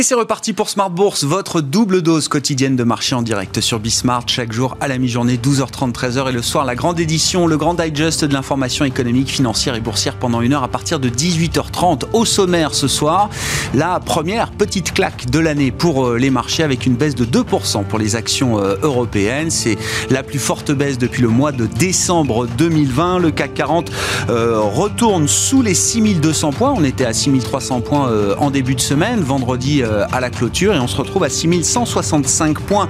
Et c'est reparti pour Smart Bourse, votre double dose quotidienne de marché en direct sur Bismart, chaque jour à la mi-journée, 12h30, 13h et le soir, la grande édition, le grand digest de l'information économique, financière et boursière pendant une heure à partir de 18h30. Au sommaire ce soir, la première petite claque de l'année pour euh, les marchés avec une baisse de 2% pour les actions euh, européennes. C'est la plus forte baisse depuis le mois de décembre 2020. Le CAC 40 euh, retourne sous les 6200 points. On était à 6300 points en début de semaine. Vendredi, à la clôture et on se retrouve à 6165 points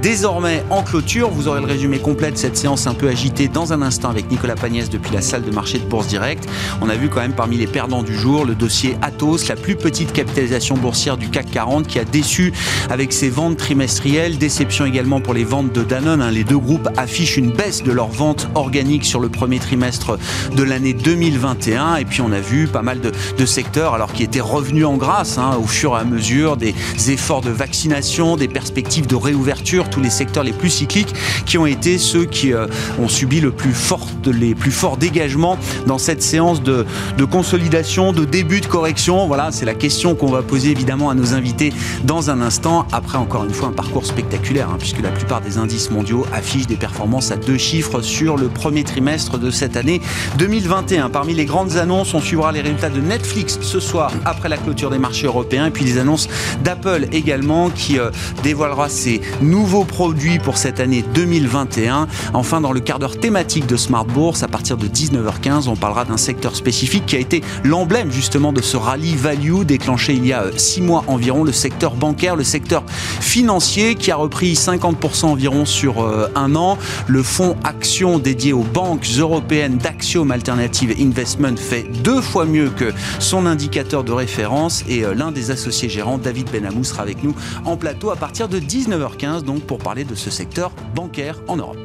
désormais en clôture. Vous aurez le résumé complet de cette séance un peu agitée dans un instant avec Nicolas Pagnès depuis la salle de marché de Bourse Direct. On a vu quand même parmi les perdants du jour le dossier Atos, la plus petite capitalisation boursière du CAC 40 qui a déçu avec ses ventes trimestrielles. Déception également pour les ventes de Danone. Hein. Les deux groupes affichent une baisse de leurs ventes organiques sur le premier trimestre de l'année 2021. Et puis on a vu pas mal de, secteurs alors qui étaient revenus en grâce hein, au fur et à mesure des efforts de vaccination, des perspectives de réouverture, tous les secteurs les plus cycliques qui ont été ceux qui euh, ont subi le plus fort, les plus forts dégagements dans cette séance de, consolidation, de début de correction. Voilà, c'est la question qu'on va poser évidemment à nos invités dans un instant. Après, encore une fois, un parcours spectaculaire, hein, puisque la plupart des indices mondiaux affichent des performances à deux chiffres sur le premier trimestre de cette année 2021. Parmi les grandes annonces, on suivra les résultats de Netflix ce soir après la clôture des marchés européens et puis les annonces d'Apple également qui euh, dévoilera ses nouveaux produits pour cette année 2021. Enfin, dans le quart d'heure thématique de Smart Bourse, à partir de 19h15, on parlera d'un secteur spécifique qui a été l'emblème justement de ce rallye value déclenché il y a euh, six mois environ, le secteur bancaire, le secteur financier qui a repris 50% environ sur euh, un an. Le fonds action dédié aux banques européennes d'Axiom Alternative Investment fait deux fois mieux que son indicateur de référence et l'un des associés gérants David Benamou sera avec nous en plateau à partir de 19h15 donc pour parler de ce secteur bancaire en Europe.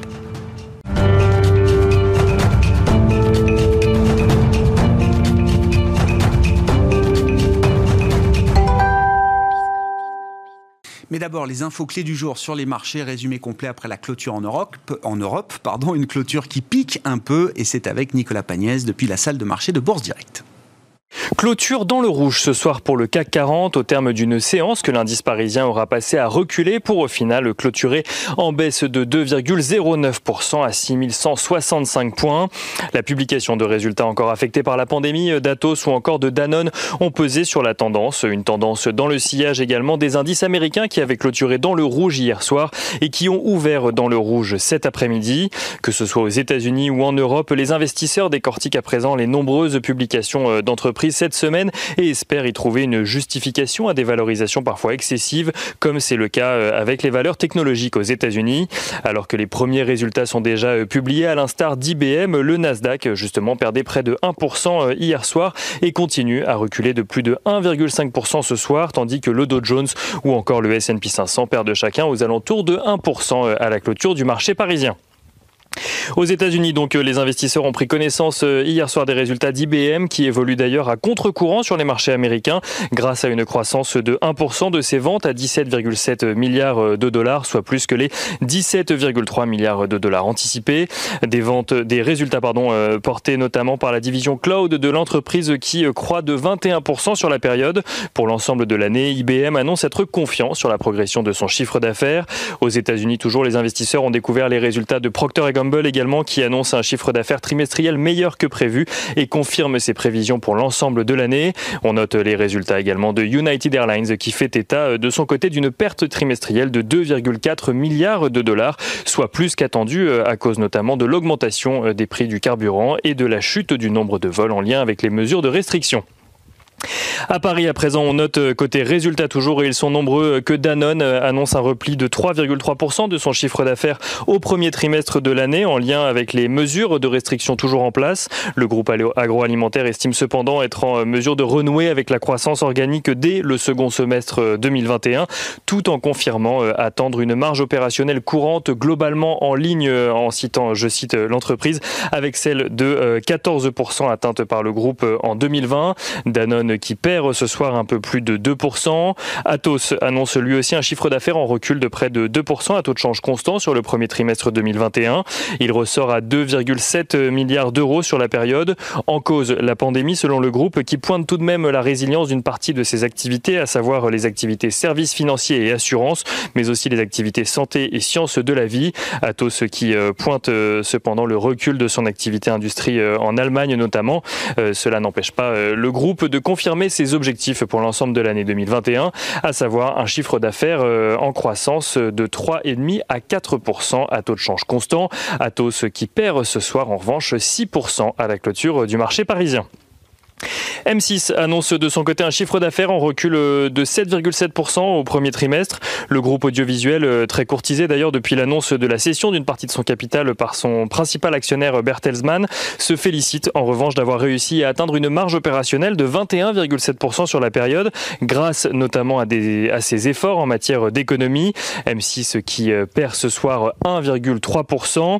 Mais d'abord, les infos clés du jour sur les marchés, résumé complet après la clôture en Europe, en une clôture qui pique un peu, et c'est avec Nicolas Pagnès depuis la salle de marché de Bourse Direct. Clôture dans le rouge ce soir pour le CAC 40 au terme d'une séance que l'indice parisien aura passé à reculer pour au final clôturer en baisse de 2,09% à 6165 points. La publication de résultats encore affectés par la pandémie d'Atos ou encore de Danone ont pesé sur la tendance. Une tendance dans le sillage également des indices américains qui avaient clôturé dans le rouge hier soir et qui ont ouvert dans le rouge cet après-midi. Que ce soit aux États-Unis ou en Europe, les investisseurs décortiquent à présent les nombreuses publications d'entreprises cette semaine et espère y trouver une justification à des valorisations parfois excessives, comme c'est le cas euh, avec les valeurs technologiques aux États-Unis. Alors que les premiers résultats sont déjà euh, publiés, à l'instar d'IBM, le Nasdaq justement perdait près de 1% euh, hier soir et continue à reculer de plus de 1,5% ce soir, tandis que le Dow Jones ou encore le S&P 500 perdent chacun aux alentours de 1% à la clôture du marché parisien. Aux États-Unis, donc, euh, les investisseurs ont pris connaissance euh, hier soir des résultats d'IBM, qui évolue d'ailleurs à contre-courant sur les marchés américains, grâce à une croissance de 1% de ses ventes à 17,7 milliards euh, de dollars, soit plus que les 17,3 milliards de dollars anticipés. Des ventes, des résultats, pardon, portés notamment par la division cloud de l'entreprise qui croît de 21% sur la période. Pour l'ensemble de l'année, IBM annonce être confiant sur la progression de son chiffre d'affaires. Aux États-Unis, toujours, les investisseurs ont découvert les résultats de Procter Gamble également qui annonce un chiffre d'affaires trimestriel meilleur que prévu et confirme ses prévisions pour l'ensemble de l'année. On note les résultats également de United Airlines qui fait état de son côté d'une perte trimestrielle de 2,4 milliards de dollars, soit plus qu'attendu euh, à cause notamment de l'augmentation euh, des prix du carburant et de la chute du nombre de vols en lien avec les mesures de restriction. À Paris, à présent, on note euh, côté résultats toujours, et ils sont nombreux, euh, que Danone euh, annonce un repli de 3,3% de son chiffre d'affaires au premier trimestre de l'année, en lien avec les mesures de restriction toujours en place. Le groupe agroalimentaire estime cependant être en mesure de renouer avec la croissance organique dès le second semestre 2021, tout en confirmant attendre une marge opérationnelle courante globalement en ligne, en citant, je cite, l'entreprise, avec celle de 14% atteinte par le groupe en 2020. Danone Qui perd ce soir un peu plus de 2%. Atos annonce lui aussi un chiffre d'affaires en recul de près de 2% à taux de change constant sur le premier trimestre 2021. Il ressort à 2,7 milliards d'euros sur la période. En cause, la pandémie selon le groupe qui pointe tout de même la résilience d'une partie de ses activités, à savoir les activités services financiers et assurances, mais aussi les activités santé et sciences de la vie. Atos qui euh, pointe euh, cependant le recul de son activité industrie euh, en Allemagne notamment. Cela n'empêche pas le groupe de confirmer ses objectifs pour l'ensemble de l'année 2021, à savoir un chiffre d'affaires en croissance de 3,5 à 4% à taux de change constant. Atos qui perd ce soir en revanche 6% à la clôture du marché parisien. M6 annonce de son côté un chiffre d'affaires en recul euh, de 7,7% au premier trimestre. Le groupe audiovisuel, euh, très courtisé d'ailleurs depuis l'annonce de la cession d'une partie de son capital par son principal actionnaire Bertelsmann, se félicite en revanche d'avoir réussi à atteindre une marge opérationnelle de 21,7% sur la période, grâce notamment à, ses efforts en matière d'économie. M6 qui euh, perd ce soir 1,3%.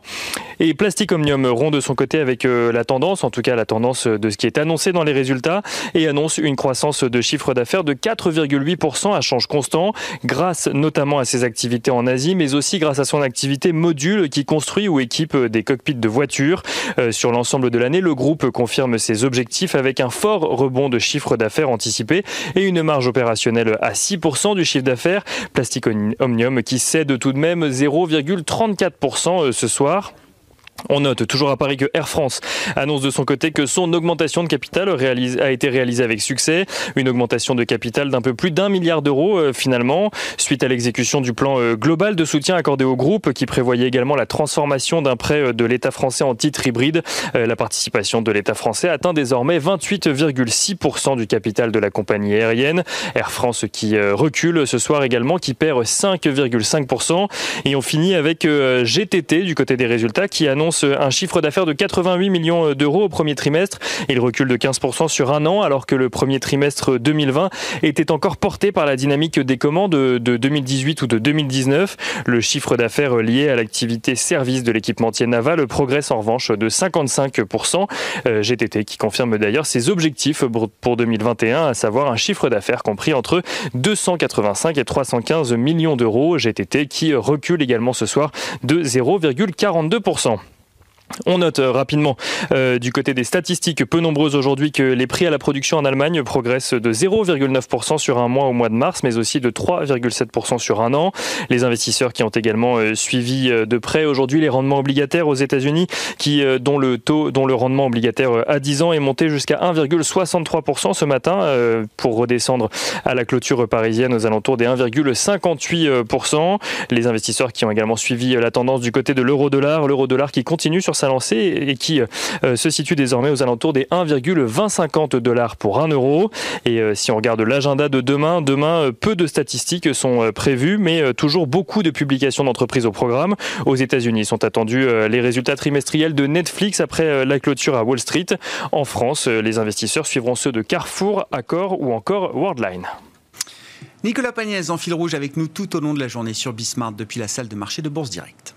Et Plastic Omnium rond de son côté avec la tendance, en tout cas la tendance de ce qui est annoncé dans les résultats et annonce une croissance de chiffre d'affaires de 4,8% à change constant, grâce notamment à ses activités en Asie, mais aussi grâce à son activité module qui construit ou équipe des cockpits de voitures. Euh, sur l'ensemble de l'année, le groupe confirme ses objectifs avec un fort rebond de chiffre d'affaires anticipé et une marge opérationnelle à 6% du chiffre d'affaires. Plastic Omnium qui cède tout de même 0,34% euh, ce soir. On note toujours à Paris que Air France annonce de son côté que son augmentation de capital a été réalisée avec succès. Une augmentation de capital d'un peu plus d'un milliard d'euros euh, finalement, suite à l'exécution du plan euh, global de soutien accordé au groupe qui prévoyait également la transformation d'un prêt euh, de l'État français en titre hybride. la participation de l'État français atteint désormais 28,6% du capital de la compagnie aérienne. Air France qui recule ce soir également, qui perd 5,5%. Et on finit avec GTT du côté des résultats qui annonce un chiffre d'affaires de 88 millions d'euros au premier trimestre. Il recule de 15% sur un an, alors que le premier trimestre 2020 était encore porté par la dynamique des commandes de 2018 ou de 2019. Le chiffre d'affaires lié à l'activité service de l'équipementier naval progresse en revanche de 55%. GTT qui confirme d'ailleurs ses objectifs pour 2021, à savoir un chiffre d'affaires compris entre 285 et 315 millions d'euros. GTT qui recule également ce soir de 0,42%. On note euh, rapidement euh, du côté des statistiques peu nombreuses aujourd'hui que les prix à la production en Allemagne progressent de 0,9% sur un mois au mois de mars, mais aussi de 3,7% sur un an. Les investisseurs qui ont également euh, suivi de près aujourd'hui les rendements obligataires aux États-Unis, dont le taux, dont le rendement obligataire à 10 ans est monté jusqu'à 1,63% ce matin, pour redescendre à la clôture parisienne aux alentours des 1,58%. Les investisseurs qui ont également suivi la tendance du côté de l'euro-dollar, l'euro-dollar qui continue sur sa lancée et qui euh, se situe désormais aux alentours des 1,2050 dollars pour 1 euro. Et euh, si on regarde l'agenda de demain, demain, euh, peu de statistiques sont prévues, mais toujours beaucoup de publications d'entreprises au programme. Aux États-Unis sont attendus les résultats trimestriels de Netflix après la clôture à Wall Street. En France, les investisseurs suivront ceux de Carrefour, Accor ou encore Worldline. Nicolas Pagnès en fil rouge avec nous tout au long de la journée sur Bismart depuis la salle de marché de Bourse Directe.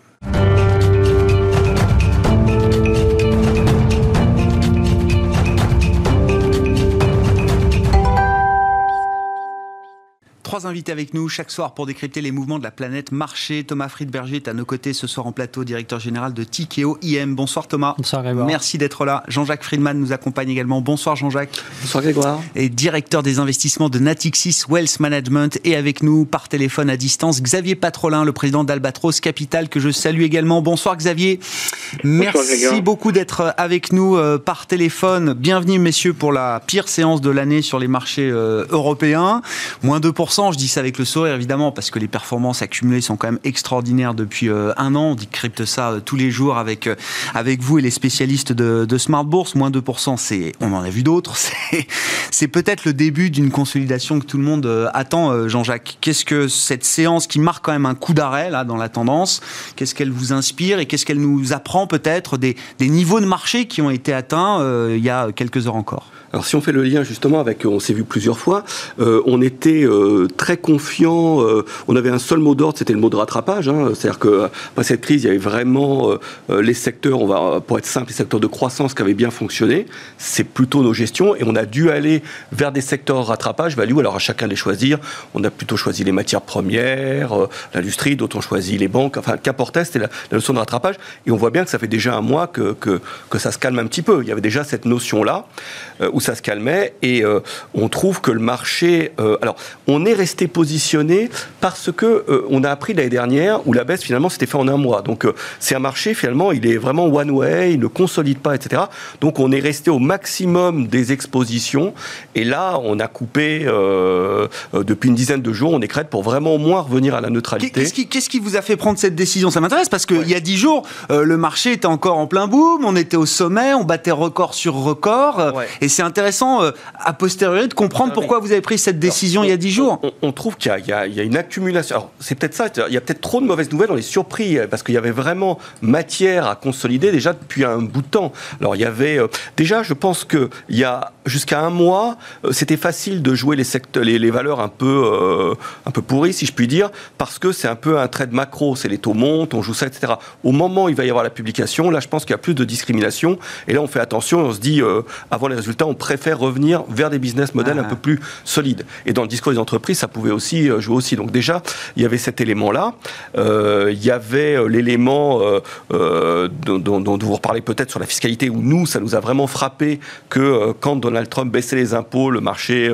Trois invités avec nous chaque soir pour décrypter les mouvements de la planète marché. Thomas Friedberger est à nos côtés ce soir en plateau, directeur général de Tikeo IM. Bonsoir Thomas. Bonsoir Grégoire. Merci d'être là. Jean-Jacques Friedman nous accompagne également. Bonsoir Jean-Jacques. Bonsoir Grégoire. Et directeur des investissements de Natixis Wealth Management et avec nous par téléphone à distance Xavier Patrolin, le président d'Albatros Capital que je salue également. Bonsoir Xavier. Merci beaucoup d'être avec nous euh, par téléphone. Bienvenue messieurs pour la pire séance de l'année sur les marchés euh, européens. Moins 2%. Je dis ça avec le sourire, évidemment, parce que les performances accumulées sont quand même extraordinaires depuis euh, un an. On décrypte ça euh, tous les jours avec, euh, avec vous et les spécialistes de, de Smart Bourse. Moins 2%, c'est, on en a vu d'autres. C'est peut-être le début d'une consolidation que tout le monde attend, Jean-Jacques. Qu'est-ce que cette séance qui marque quand même un coup d'arrêt, là, dans la tendance, qu'est-ce qu'elle vous inspire et qu'est-ce qu'elle nous apprend peut-être des niveaux de marché qui ont été atteints il y a quelques heures encore? Alors si on fait le lien justement avec, on s'est vu plusieurs fois, euh, on était euh, très confiant, euh, on avait un seul mot d'ordre, c'était le mot de rattrapage. Hein. C'est-à-dire que après cette crise, il y avait vraiment les secteurs, on va pour être simple, les secteurs de croissance qui avaient bien fonctionné. C'est plutôt nos gestions et on a dû aller vers des secteurs rattrapage value. Alors à chacun de les choisir. On a plutôt choisi les matières premières, l'industrie, d'autres ont choisi les banques. Enfin, qu'importait, c'était la, notion de rattrapage. Et on voit bien que ça fait déjà un mois que, que, que ça se calme un petit peu. Il y avait déjà cette notion là où ça se calmait et euh, on trouve que le marché. Euh, alors, on est resté positionné parce que euh, on a appris l'année dernière où la baisse finalement s'était fait en un mois. Donc, c'est un marché finalement, il est vraiment one way, il ne consolide pas, etc. Donc, on est resté au maximum des expositions et là, on a coupé depuis une dizaine de jours. On est crête pour vraiment au moins revenir à la neutralité. Qu'est-ce qui, qui, vous a fait prendre cette décision? Ça m'intéresse parce qu'il y a dix jours, le marché était encore en plein boom, on était au sommet, on battait record sur record. Et c'est intéressant, euh, a posteriori, de comprendre pourquoi vous avez pris cette décision il y a dix jours. On, trouve qu'il y, a une accumulation. Alors, c'est peut-être ça, il y a peut-être trop de mauvaises nouvelles, on est surpris, euh, parce qu'il y avait vraiment matière à consolider déjà depuis un bout de temps. Alors, il y avait. Euh, déjà, je pense qu'il y a jusqu'à un mois, c'était facile de jouer les, secteurs, les, valeurs un peu, un peu pourries, si je puis dire, parce que c'est un peu un trait de macro. C'est les taux montent, on joue ça, etc. Au moment où il va y avoir la publication, là, je pense qu'il y a plus de discrimination. Et là, on fait attention, on se dit, avant les résultats, on préfère revenir vers des business models un ah. peu plus solides. Et dans le discours des entreprises, ça pouvait aussi euh, jouer aussi. Donc déjà, il y avait cet élément-là. Euh, il y avait euh, l'élément dont, vous reparlez peut-être sur la fiscalité, où nous, ça nous a vraiment frappé que quand Donald Trump baissait les impôts, le marché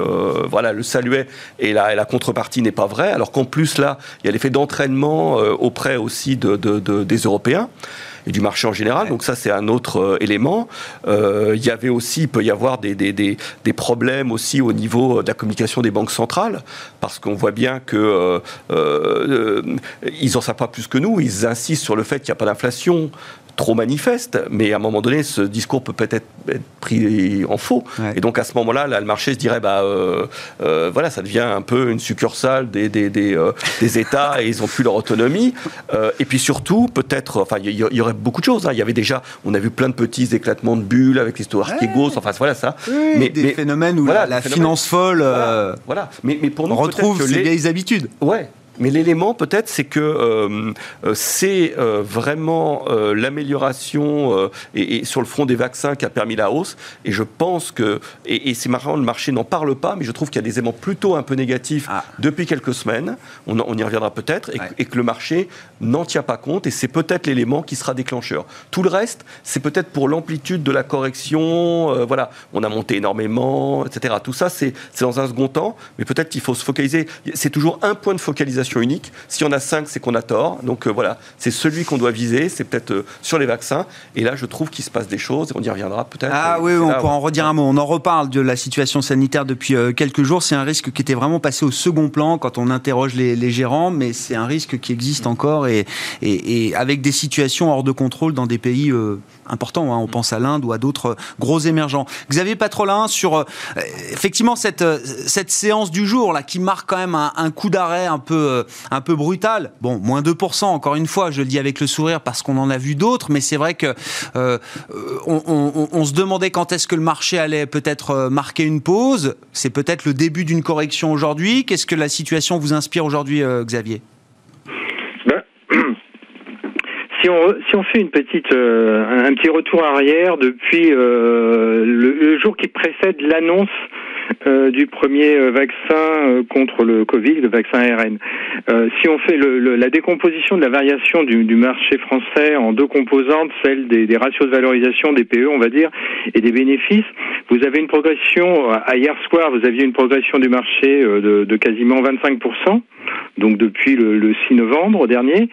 voilà, le saluait et la, la contrepartie n'est pas vraie. Alors qu'en plus, là, il y a l'effet d'entraînement auprès aussi de, des Européens et du marché en général. Donc ça, c'est un autre euh, élément. Euh, il y avait aussi, il peut y avoir des, des, des, problèmes aussi au niveau de la communication des banques centrales, parce qu'on voit bien que euh ils en savent pas plus que nous. Ils insistent sur le fait qu'il n'y a pas d'inflation trop manifeste, mais à un moment donné, ce discours peut peut-être être pris en faux. Et donc à ce moment-là, là, le marché se dirait, bah euh, euh, voilà, ça devient un peu une succursale des, des, des, euh, des États et ils ont plus leur autonomie. et puis surtout, peut-être, enfin, il y, aurait beaucoup de choses. Hein. Il y avait déjà, on a vu plein de petits éclatements de bulles avec l'histoire Archegos, enfin voilà ça. mais, des phénomènes où voilà, la, finance folle. Voilà. Mais, mais pour nous, on retrouve ces vieilles habitudes. Ouais. Mais l'élément peut-être, c'est que euh, euh, c'est euh, vraiment l'amélioration et, sur le front des vaccins qui a permis la hausse. Et je pense que, et, c'est marrant, le marché n'en parle pas, mais je trouve qu'il y a des éléments plutôt un peu négatifs ah. depuis quelques semaines. On, y reviendra peut-être, et, que le marché n'en tient pas compte. Et c'est peut-être l'élément qui sera déclencheur. Tout le reste, c'est peut-être pour l'amplitude de la correction. voilà, on a monté énormément, etc. Tout ça, c'est dans un second temps, mais peut-être qu'il faut se focaliser. C'est toujours un point de focalisation unique. Si on a cinq, c'est qu'on a tort. Donc euh, voilà, c'est celui qu'on doit viser, c'est peut-être euh, sur les vaccins. Et là, je trouve qu'il se passe des choses, on y reviendra peut-être. Ah oui, on pourra en redire un mot. On en reparle de la situation sanitaire depuis euh, quelques jours. C'est un risque qui était vraiment passé au second plan quand on interroge les, gérants, mais c'est un risque qui existe encore et, et, avec des situations hors de contrôle dans des pays importants. Hein. On pense à l'Inde ou à d'autres gros émergents. Xavier Patrolin, sur effectivement cette, cette séance du jour là qui marque quand même un, coup d'arrêt un peu euh, un peu brutal. Bon, moins 2%, encore une fois, je le dis avec le sourire parce qu'on en a vu d'autres, mais c'est vrai que euh, on, se demandait quand est-ce que le marché allait peut-être euh, marquer une pause. C'est peut-être le début d'une correction aujourd'hui. Qu'est-ce que la situation vous inspire aujourd'hui, Xavier ben, si on, si on fait une petite, un petit retour arrière depuis le, jour qui précède l'annonce euh, du premier euh, vaccin euh, contre le Covid, le vaccin ARN. si on fait le, la décomposition de la variation du, du, marché français en deux composantes, celle des, des, ratios de valorisation des PE, on va dire, et des bénéfices, vous avez une progression, à hier soir, vous aviez une progression du marché de, de quasiment 25%, donc depuis le, le 6 novembre dernier.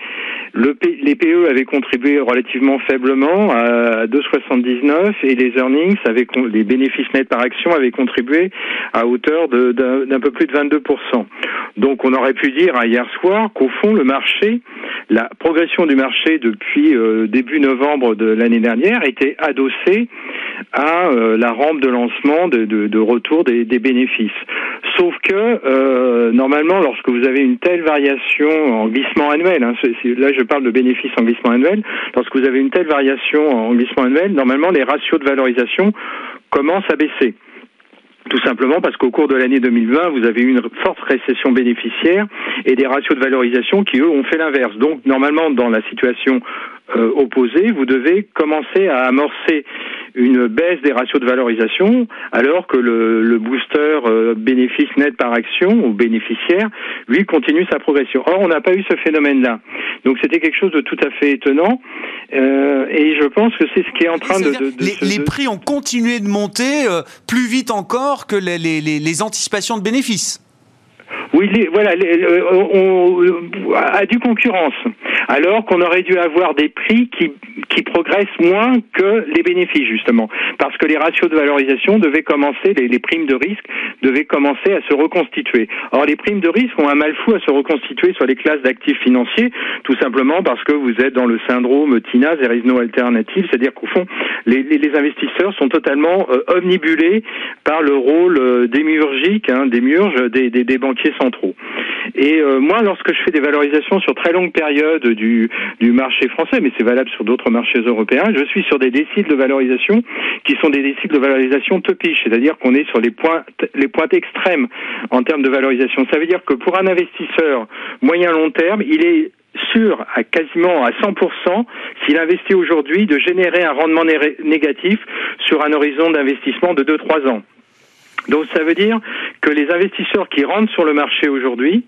Le, les PE avaient contribué relativement faiblement à 2,79 et les earnings, avaient, les bénéfices nets par action avaient contribué à hauteur d'un peu plus de 22%. Donc on aurait pu dire hier soir qu'au fond le marché, la progression du marché depuis euh, début novembre de l'année dernière était adossée à euh, la rampe de lancement de, retour des, des, bénéfices. Sauf que euh, normalement, lorsque vous avez une telle variation en glissement annuel, hein, là je parle de bénéfices en glissement annuel, lorsque vous avez une telle variation en glissement annuel, normalement les ratios de valorisation commencent à baisser. Tout simplement parce qu'au cours de l'année 2020, vous avez eu une forte récession bénéficiaire et des ratios de valorisation qui, eux, ont fait l'inverse. Donc, normalement, dans la situation euh, opposée, vous devez commencer à amorcer une baisse des ratios de valorisation, alors que le, le booster euh, bénéfice net par action ou bénéficiaire, lui, continue sa progression. Or, on n'a pas eu ce phénomène-là. Donc, c'était quelque chose de tout à fait étonnant. Euh, et je pense que c'est ce qui est en train de... de, de les, les, prix ont continué de monter euh, plus vite encore que les, les, les anticipations de bénéfices. Oui, voilà, on, on, à du concurrence, alors qu'on aurait dû avoir des prix qui, qui progressent moins que les bénéfices, justement, parce que les ratios de valorisation devaient commencer, les, primes de risque devaient commencer à se reconstituer. Or, les primes de risque ont un mal fou à se reconstituer sur les classes d'actifs financiers, tout simplement parce que vous êtes dans le syndrome TINA, there is no alternative, c'est-à-dire qu'au fond, les, investisseurs sont totalement euh, omnibulés par le rôle euh, démiurgique, hein, des, des, des banquiers centraux. Et euh, moi, lorsque je fais des valorisations sur très longue période du, marché français, mais c'est valable sur d'autres marchés européens, je suis sur des déciles de valorisation qui sont des déciles de valorisation topiche, c'est-à-dire qu'on est sur les points les pointes extrêmes en termes de valorisation. Ça veut dire que pour un investisseur moyen long terme, il est sûr à quasiment à 100% s'il investit aujourd'hui de générer un rendement négatif sur un horizon d'investissement de 2-3 ans. Donc ça veut dire que les investisseurs qui rentrent sur le marché aujourd'hui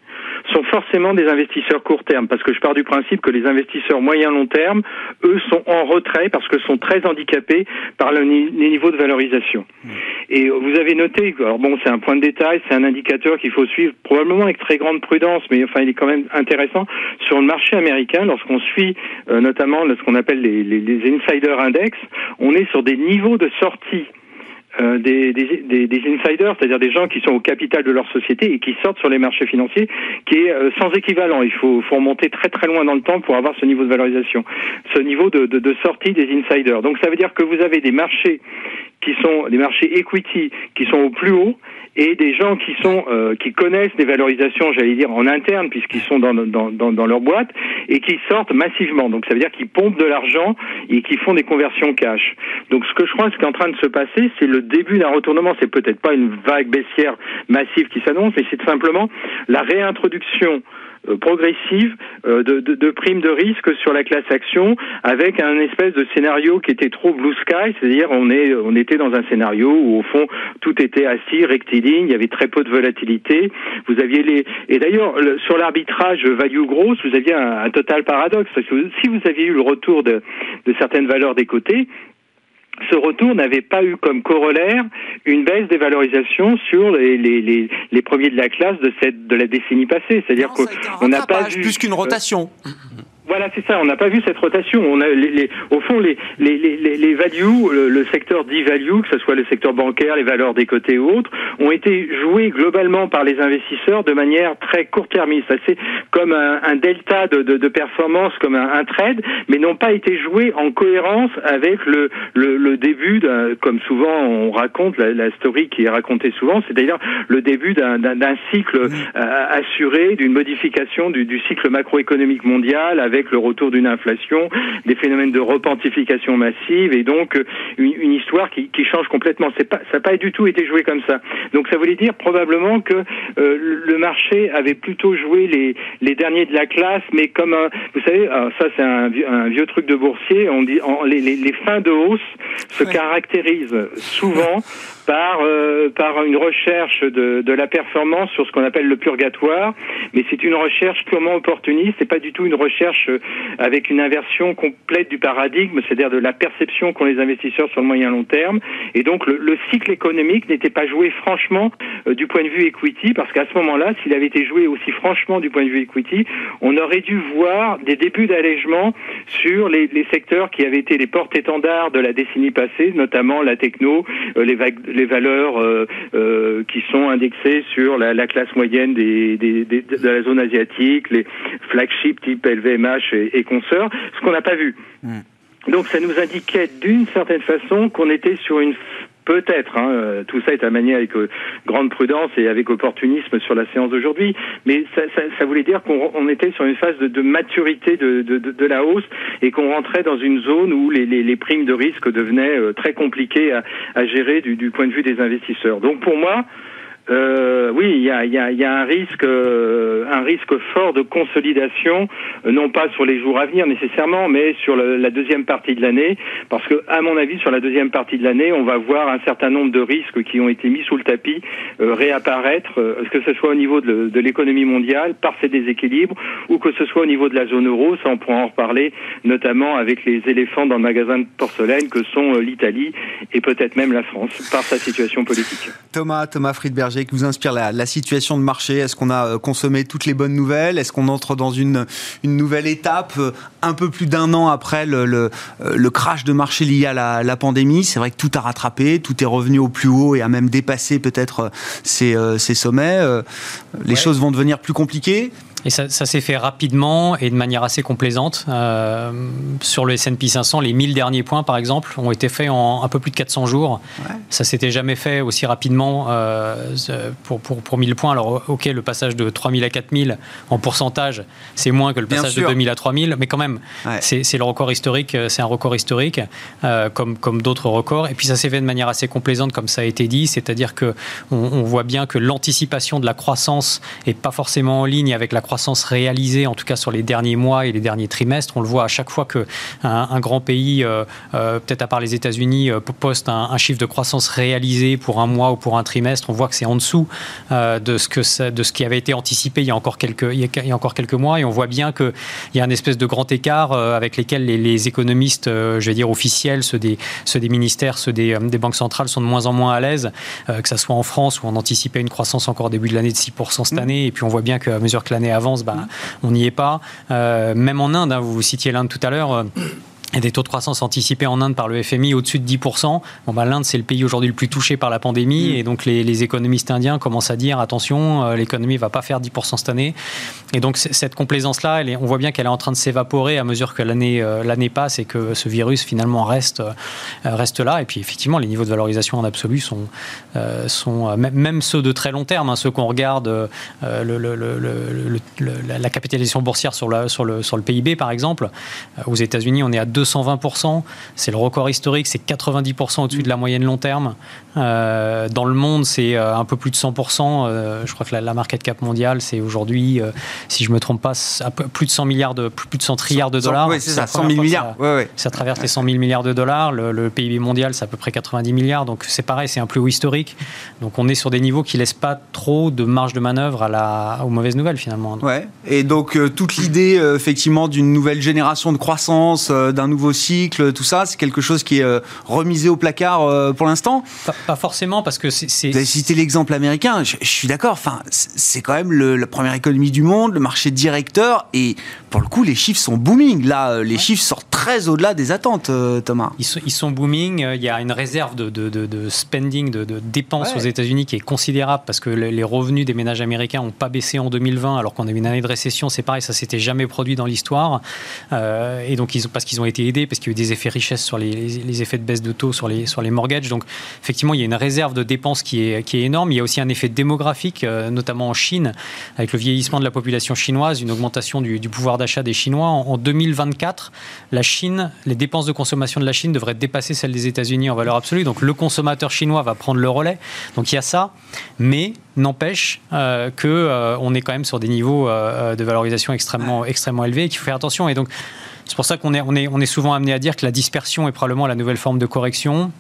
sont forcément des investisseurs court terme, parce que je pars du principe que les investisseurs moyen long terme, eux, sont en retrait parce que sont très handicapés par le, les niveaux de valorisation. Et vous avez noté, alors bon, c'est un point de détail, c'est un indicateur qu'il faut suivre probablement avec très grande prudence, mais enfin, il est quand même intéressant sur le marché américain. Lorsqu'on suit euh, notamment ce qu'on appelle les, les, les insider index, on est sur des niveaux de sortie euh, des, des, des, insiders, c'est-à-dire des gens qui sont au capital de leur société et qui sortent sur les marchés financiers, qui est euh, sans équivalent. Il faut, faut remonter très très loin dans le temps pour avoir ce niveau de valorisation, ce niveau de, de, de sortie des insiders. Donc ça veut dire que vous avez des marchés qui sont des marchés equity qui sont au plus haut et des gens qui sont euh, qui connaissent des valorisations, j'allais dire en interne puisqu'ils sont dans, dans, dans, dans, leur boîte et qui sortent massivement. Donc ça veut dire qu'ils pompent de l'argent et qui font des conversions cash. Donc ce que je crois ce qui est en train de se passer, c'est le début d'un retournement. C'est peut-être pas une vague baissière massive qui s'annonce, mais c'est simplement la réintroduction progressive euh, de, de, de, primes de risque sur la classe action avec un espèce de scénario qui était trop blue sky, c'est-à-dire on est on était dans un scénario où au fond tout était assis rectiligne, il y avait très peu de volatilité. Vous aviez les et d'ailleurs sur l'arbitrage value gross, vous aviez un, un, total paradoxe parce que si vous aviez eu le retour de, de certaines valeurs des côtés, ce retour n'avait pas eu comme corollaire une baisse des valorisations sur les, les, les, les, premiers de la classe de cette de la décennie passée. C'est-à-dire qu'on n'a pas vu plus qu'une rotation. Voilà, c'est ça. On n'a pas vu cette rotation. On a, les, les, au fond, les, les, les, les values, le, le secteur dit value, que ce soit le secteur bancaire, les valeurs des côtés ou autres, ont été joués globalement par les investisseurs de manière très court-termiste. C'est comme un, un delta de, de, de, performance, comme un, un trade, mais n'ont pas été joués en cohérence avec le, le, le début, comme souvent on raconte, la, la, story qui est racontée souvent, c'est-à-dire le début d'un cycle euh, assuré, d'une modification du, du cycle macroéconomique mondial avec avec le retour d'une inflation, des phénomènes de repentification massive et donc euh, une, une histoire qui, qui, change complètement. C'est pas, ça n'a pas du tout été joué comme ça. Donc ça voulait dire probablement que euh, le marché avait plutôt joué les, les derniers de la classe, mais comme un, vous savez, ça c'est un, un, vieux truc de boursier. On dit en, les, les, les, fins de hausse se ouais. caractérisent souvent par euh, par une recherche de, de la performance sur ce qu'on appelle le purgatoire, mais c'est une recherche purement opportuniste. C'est pas du tout une recherche euh, avec une inversion complète du paradigme, c'est-à-dire de la perception qu'ont les investisseurs sur le moyen long terme. Et donc le, le cycle économique n'était pas joué franchement euh, du point de vue equity, parce qu'à ce moment-là, s'il avait été joué aussi franchement du point de vue equity, on aurait dû voir des débuts d'allègement sur les, les secteurs qui avaient été les porte-étendards de la décennie passée, notamment la techno, euh, les les valeurs euh, euh, qui sont indexées sur la, la classe moyenne des, des, des, de la zone asiatique, les flagships type LVMH et, et consorts, ce qu'on n'a pas vu. Mmh. Donc ça nous indiquait d'une certaine façon qu'on était sur une Peut-être. Hein, tout ça est à manier avec grande prudence et avec opportunisme sur la séance d'aujourd'hui. Mais ça, ça, ça, voulait dire qu'on était sur une phase de, de maturité de, de, de, la hausse et qu'on rentrait dans une zone où les, les, les primes de risque devenaient très compliquées à, à gérer du, du point de vue des investisseurs. Donc pour moi, euh, oui, il y a, y, a, y a, un risque, euh, un risque fort de consolidation, euh, non pas sur les jours à venir nécessairement, mais sur la deuxième partie de l'année, parce que, à mon avis, sur la deuxième partie de l'année, on va voir un certain nombre de risques qui ont été mis sous le tapis euh, réapparaître, que ce soit au niveau de, l'économie mondiale par ces déséquilibres, ou que ce soit au niveau de la zone euro. Ça, on pourra en reparler, notamment avec les éléphants dans le magasin de porcelaine que sont l'Italie et peut-être même la France par sa situation politique. Thomas, Thomas Qui vous inspire la, situation de marché? Est-ce qu'on a euh, consommé toutes les bonnes nouvelles? Est-ce qu'on entre dans une, une nouvelle étape euh, un peu plus d'un an après le, le, euh, crash de marché lié à la, pandémie? C'est vrai que tout a rattrapé, tout est revenu au plus haut et a même dépassé peut-être ces, sommets. Les choses vont devenir plus compliquées et ça, s'est fait rapidement et de manière assez complaisante. Euh, sur le S&P 500, les 1000 derniers points, par exemple, ont été faits en un peu plus de 400 jours. Ça s'était jamais fait aussi rapidement euh, pour, pour, pour 1000 points. Alors, ok, le passage de 3000 à 4000 en pourcentage, c'est moins que le passage de 2000 à 3000, mais quand même, c'est le record historique, c'est un record historique, euh, comme, comme d'autres records. Et puis, ça s'est fait de manière assez complaisante, comme ça a été dit, c'est-à-dire que on, voit bien que l'anticipation de la croissance est pas forcément en ligne avec la croissance croissance réalisée, en tout cas sur les derniers mois et les derniers trimestres. On le voit à chaque fois que un, grand pays, euh, euh, peut-être à part les États-Unis, euh, poste un, chiffre de croissance réalisé pour un mois ou pour un trimestre. On voit que c'est en dessous de ce que de ce qui avait été anticipé il y a encore quelques il y a encore quelques mois, et on voit bien qu'il y a un espèce de grand écart avec lesquels les, économistes, je vais dire officiels, ceux des ceux des ministères, ceux des, des banques centrales sont de moins en moins à l'aise, que ce soit en France où on anticipait une croissance encore début de l'année de 6% cette mmh. année, et puis on voit bien qu'à mesure que l'année avance bah, on n'y est pas. Euh, même en Inde, hein, vous citiez l'Inde tout à l'heure. Et des taux de croissance anticipés en Inde par le FMI au-dessus de 10%. Bon, bah, L'Inde, c'est le pays aujourd'hui le plus touché par la pandémie. Mm. Et donc, les, économistes indiens commencent à dire attention, euh, l'économie ne va pas faire 10% cette année. Et donc, cette complaisance-là, on voit bien qu'elle est en train de s'évaporer à mesure que l'année euh, l'année passe et que ce virus, finalement, reste, euh, reste là. Et puis, effectivement, les niveaux de valorisation en absolu sont, sont même ceux de très long terme, hein, ceux qu'on regarde, le, la capitalisation boursière sur, la, sur, le, sur le PIB, par exemple. Aux États-Unis, on est à 220%. C'est le record historique, c'est 90% au-dessus de la moyenne long terme. Euh, dans le monde, c'est euh, un peu plus de 100%. Euh, je crois que la, market cap mondiale, c'est aujourd'hui, si je me trompe pas, plus de 100 milliards de plus de 100 trilliards de dollars. Oui, c'est ça, 100 000 milliards. Ça, traverse les 100 000 milliards de dollars. Le, PIB mondial, c'est à peu près 90 milliards. Donc c'est pareil, c'est un plus haut historique. Donc on est sur des niveaux qui laissent pas trop de marge de manœuvre à la, aux mauvaises nouvelles finalement. Ouais. Et donc toute l'idée effectivement d'une nouvelle génération de croissance, d'un nouveau cycle, tout ça, c'est quelque chose qui est remisé au placard pour l'instant pas forcément, parce que c'est. Vous avez cité l'exemple américain, je, suis d'accord, enfin, c'est quand même le, la première économie du monde, le marché directeur, et pour le coup, les chiffres sont booming. Là, euh, les chiffres sortent très au-delà des attentes, euh, Thomas. Ils sont, ils sont, booming, euh, il y a une réserve de, de, de, spending, de, dépenses aux États-Unis qui est considérable, parce que les revenus des ménages américains n'ont pas baissé en 2020, alors qu'on a eu une année de récession, c'est pareil, ça s'était jamais produit dans l'histoire. et donc, ils, parce qu'ils ont été aidés, parce qu'il y a eu des effets richesse sur les, effets de baisse de taux sur les, sur les mortgages. Donc, effectivement, il y a une réserve de dépenses qui est, qui est énorme. Il y a aussi un effet démographique, euh, notamment en Chine, avec le vieillissement de la population chinoise, une augmentation du, pouvoir d'achat des Chinois. En, 2024, la Chine, les dépenses de consommation de la Chine devraient dépasser celles des États-Unis en valeur absolue. Donc le consommateur chinois va prendre le relais. Donc il y a ça, mais n'empêche euh, que euh, on est quand même sur des niveaux de valorisation extrêmement, extrêmement élevés et qu'il faut faire attention. Et donc c'est pour ça qu'on est, souvent amené à dire que la dispersion est probablement la nouvelle forme de correction.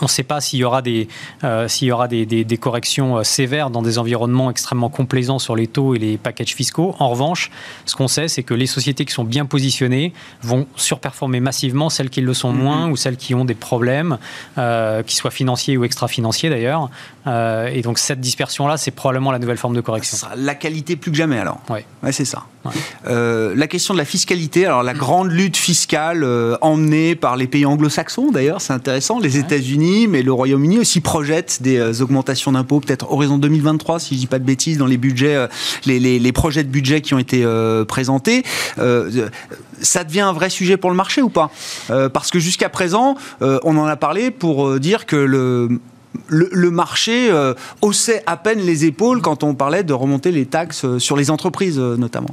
On ne sait pas s'il y aura des, euh, s'il y aura des, des, corrections euh, sévères dans des environnements extrêmement complaisants sur les taux et les packages fiscaux. En revanche, ce qu'on sait, c'est que les sociétés qui sont bien positionnées vont surperformer massivement celles qui le sont moins mm-hmm. ou celles qui ont des problèmes, euh, qu'ils soient financiers ou extra-financiers d'ailleurs. Euh, et donc cette dispersion-là, c'est probablement la nouvelle forme de correction. La qualité plus que jamais alors. Oui. Ouais, c'est ça. La question de la fiscalité, alors la grande lutte fiscale emmenée par les pays anglo-saxons d'ailleurs, c'est intéressant. Les États-Unis Mais le Royaume-Uni aussi projette des augmentations d'impôts, peut-être horizon 2023, si je dis pas de bêtises, dans les budgets, les, les, projets de budget qui ont été présentés. ça devient un vrai sujet pour le marché ou pas? Parce que jusqu'à présent, on en a parlé pour dire que le marché euh, haussait à peine les épaules quand on parlait de remonter les taxes euh, sur les entreprises euh, notamment.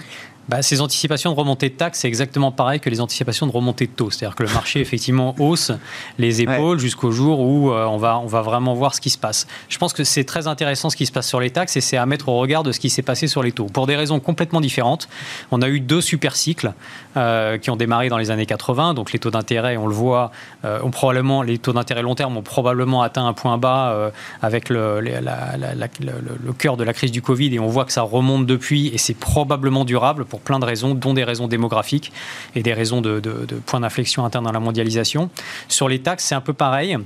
Bah, ces anticipations de remontée de taxes, c'est exactement pareil que les anticipations de remontée de taux. C'est-à-dire que le marché, effectivement, hausse les épaules jusqu'au jour où on, va, on va vraiment voir ce qui se passe. Je pense que c'est très intéressant ce qui se passe sur les taxes et c'est à mettre au regard de ce qui s'est passé sur les taux. Pour des raisons complètement différentes, on a eu deux super cycles qui ont démarré dans les années 80. Donc les taux d'intérêt, on le voit, ont probablement, les taux d'intérêt long terme ont probablement atteint un point bas euh, avec le, le, cœur de la crise du Covid et on voit que ça remonte depuis et c'est probablement durable pour plein de raisons, dont des raisons démographiques et des raisons de, de points d'inflexion interne dans la mondialisation. Sur les taxes, c'est un peu pareil.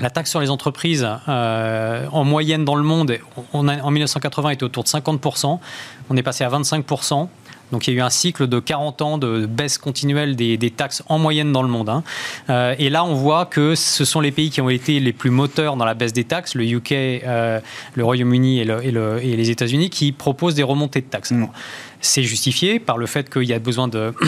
La taxe sur les entreprises, euh, en moyenne dans le monde, on en 1980 était autour de 50%. On est passé à 25%. Donc il y a eu un cycle de 40 ans de baisse continuelle des, taxes en moyenne dans le monde. Hein. Euh, et là, on voit que ce sont les pays qui ont été les plus moteurs dans la baisse des taxes, le UK, euh, le Royaume-Uni et, les États-Unis, qui proposent des remontées de taxes. C'est justifié par le fait qu'il y a besoin de...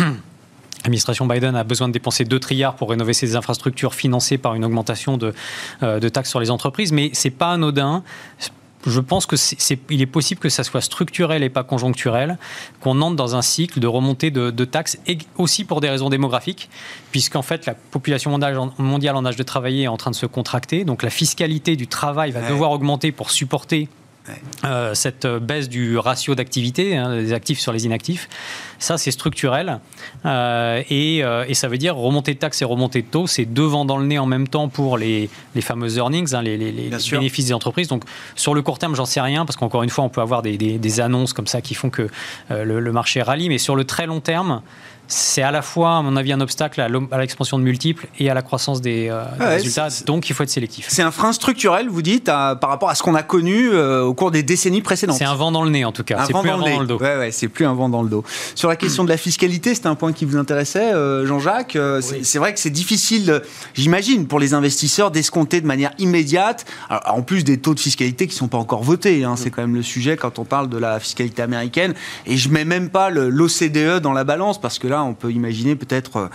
L'administration Biden a besoin de dépenser 2 trilliards pour rénover ses infrastructures financées par une augmentation de, euh, de taxes sur les entreprises, mais c'est pas anodin. Je pense que c'est, il est possible que ça soit structurel et pas conjoncturel, qu'on entre dans un cycle de remontée de, taxes, et aussi pour des raisons démographiques, puisqu'en fait la population mondiale en âge de travailler est en train de se contracter, donc la fiscalité du travail va devoir augmenter pour supporter euh, cette baisse du ratio d'activité, hein, des actifs sur les inactifs, ça c'est structurel. Euh, euh, et, ça veut dire remonter de taxes et remonter de taux, c'est deux vents dans le nez en même temps pour les, les fameux earnings, hein, les, bénéfices des entreprises. Donc sur le court terme, j'en sais rien, parce qu'encore une fois, on peut avoir des, annonces comme ça qui font que le, le marché rallie, mais sur le très long terme, c'est à la fois, à mon avis, un obstacle à l'expansion de multiples et à la croissance des, euh, résultats. Donc, il faut être sélectif. C'est un frein structurel, vous dites, par rapport à ce qu'on a connu euh, au cours des décennies précédentes. C'est un vent dans le nez, en tout cas. C'est plus un vent dans le dos. Ouais, ouais, c'est plus un vent dans le dos. Sur la question de la fiscalité, c'était un point qui vous intéressait, euh, Jean-Jacques. C'est vrai que c'est difficile, j'imagine, pour les investisseurs d'escompter de manière immédiate, en plus des taux de fiscalité qui ne sont pas encore votés. Hein, c'est quand même le sujet quand on parle de la fiscalité américaine. Et je mets même pas l'OCDE dans la balance parce que là, on peut imaginer peut-être euh,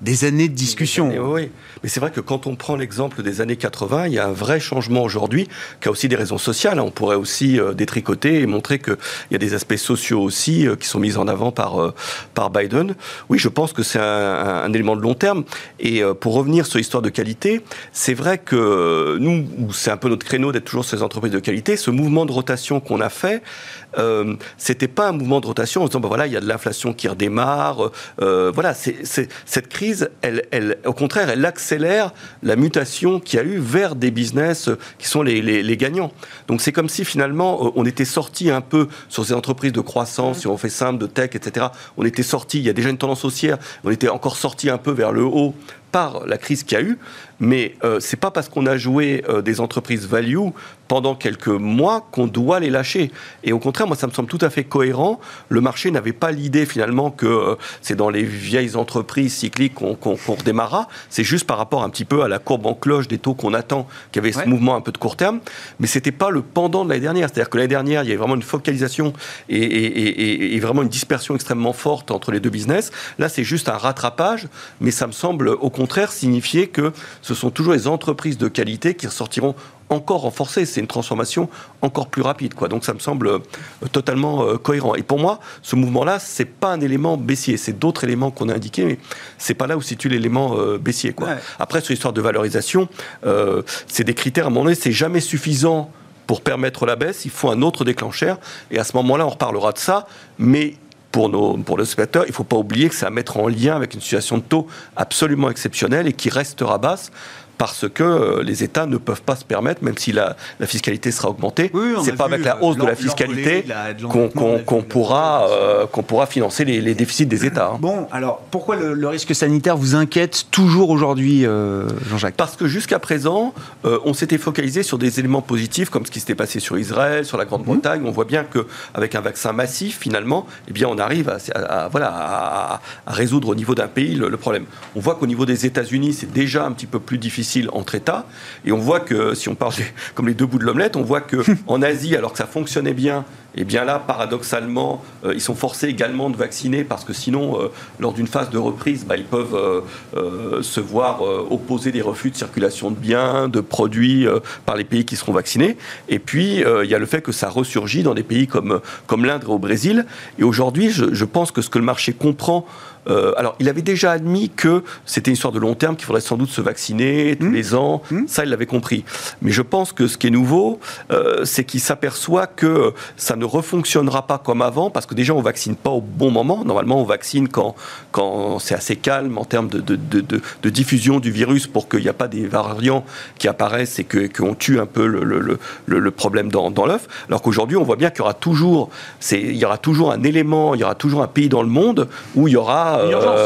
des années de discussion. oui, mais c'est vrai que quand on prend l'exemple des années 80, il y a un vrai changement aujourd'hui qui a aussi des raisons sociales. On pourrait aussi euh, détricoter et montrer qu'il y a des aspects sociaux aussi euh, qui sont mis en avant par, par Biden. Oui, je pense que c'est un, élément de long terme. Et pour revenir sur l'histoire de qualité, c'est vrai que nous, c'est un peu notre créneau d'être toujours sur les entreprises de qualité, ce mouvement de rotation qu'on a fait, euh, c'était pas un mouvement de rotation en disant bah voilà il y a de l'inflation qui redémarre euh, voilà c'est, cette crise elle, elle, au contraire elle accélère la mutation qu'il y a eu vers des business qui sont les, les, gagnants. Donc c'est comme si finalement euh, on était sorti un peu sur ces entreprises de croissance si on fait simple de tech etc on était sorti il y a déjà une tendance haussière on était encore sorti un peu vers le haut par la crise qu'il y a eu, mais euh, c'est pas parce qu'on a joué euh, des entreprises value pendant quelques mois qu'on doit les lâcher. Et au contraire, moi, ça me semble tout à fait cohérent. Le marché n'avait pas l'idée finalement que euh, c'est dans les vieilles entreprises cycliques qu'on qu redémarra. C'est juste par rapport un petit peu à la courbe en cloche des taux qu'on attend, qu'il y avait ce mouvement un peu de court terme. Mais c'était pas le pendant de l'année dernière. C'est-à-dire que l'année dernière, il y avait vraiment une focalisation et, et, et, vraiment une dispersion extrêmement forte entre les deux business. Là, c'est juste un rattrapage, mais ça me semble au contraire signifier que ce sont toujours les entreprises de qualité qui ressortiront encore renforcées. C'est une transformation encore plus rapide. Quoi. Donc ça me semble euh, totalement euh, cohérent. Et pour moi, ce mouvement-là, c'est pas un élément baissier. C'est d'autres éléments qu'on a indiqués, mais c'est pas là où situe l'élément euh, baissier. Quoi. Après, sur l'histoire de valorisation, c'est des critères, à mon avis, c'est jamais suffisant pour permettre la baisse. Il faut un autre déclencheur. Et à ce moment-là, on reparlera de ça. Mais pour, nos, pour le spectateur, il ne faut pas oublier que c'est à mettre en lien avec une situation de taux absolument exceptionnelle et qui restera basse parce que euh, les États ne peuvent pas se permettre, même si la, fiscalité sera augmentée, c'est pas avec la euh, hausse de la fiscalité qu'on pourra, euh, qu'on pourra financer les, déficits des États. Hein. Bon, alors pourquoi le, risque sanitaire vous inquiète toujours aujourd'hui, Jean-Jacques? Parce que jusqu'à présent, on s'était focalisé sur des éléments positifs, comme ce qui s'était passé sur Israël, sur la Grande-Bretagne. On voit bien qu'avec un vaccin massif, finalement, eh bien, on arrive à, voilà, à, résoudre au niveau d'un pays le, le problème. On voit qu'au niveau des États-Unis, c'est déjà un petit peu plus difficile difficile entre États. Et on voit que, si on parle comme les deux bouts de l'omelette, on voit que en Asie, alors que ça fonctionnait bien, et eh bien là, paradoxalement, euh, ils sont forcés également de vacciner parce que sinon, euh, lors d'une phase de reprise, bah, ils peuvent euh, se voir opposer des refus de circulation de biens, de produits par les pays qui seront vaccinés. Et puis, il y a le fait que ça ressurgit dans des pays comme, comme l'Inde et au Brésil. Et aujourd'hui, je, je pense que ce que le marché comprend euh, alors, il avait déjà admis que c'était une histoire de long terme, qu'il faudrait sans doute se vacciner tous hmm. les ans. Hmm. Ça, il l'avait compris. Mais je pense que ce qui est nouveau, euh, c'est qu'il s'aperçoit que ça ne refonctionnera pas comme avant, parce que déjà, on vaccine pas au bon moment. Normalement, on vaccine quand, quand c'est assez calme en termes de, de, de, de diffusion du virus pour qu'il n'y a pas des variants qui apparaissent et qu'on tue un peu le, le, le, problème dans, dans l'œuf. Alors qu'aujourd'hui, on voit bien qu'il y aura toujours, il y aura toujours un élément, il y aura toujours un pays dans le monde où il y aura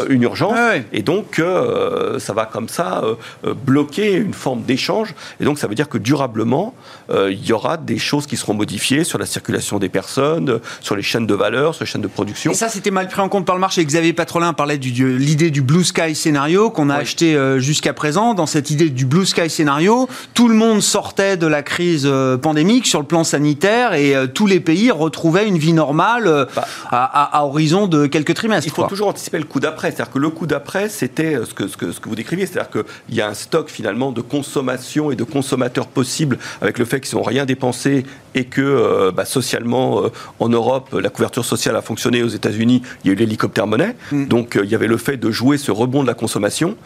une urgence. Euh, et donc, euh, ça va comme ça euh, bloquer une forme d'échange. Et donc, ça veut dire que durablement, il y aura des choses qui seront modifiées sur la circulation des personnes, sur les chaînes de valeur, sur les chaînes de production. Et ça, c'était mal pris en compte par le marché. Xavier Patrolin parlait de l'idée du blue sky scénario qu'on a acheté jusqu'à présent. Dans cette idée du blue sky scénario, tout le monde sortait de la crise pandémique sur le plan sanitaire et tous les pays retrouvaient une vie normale bah. à, horizon de quelques trimestres. Il faut toujours anticiper le coup d'après. C'est-à-dire que le coup d'après, c'était euh, ce que, ce, que, ce que vous décriviez. C'est-à-dire qu'il y a un stock finalement de consommation et de consommateurs possibles avec le fait qu'ils n'ont rien dépensé et que euh, bah, socialement, euh, en Europe, la couverture sociale a fonctionné. Aux États-Unis, il y a eu l'hélicoptère monnaie. Mm. Donc il y avait le fait de jouer ce rebond de la consommation.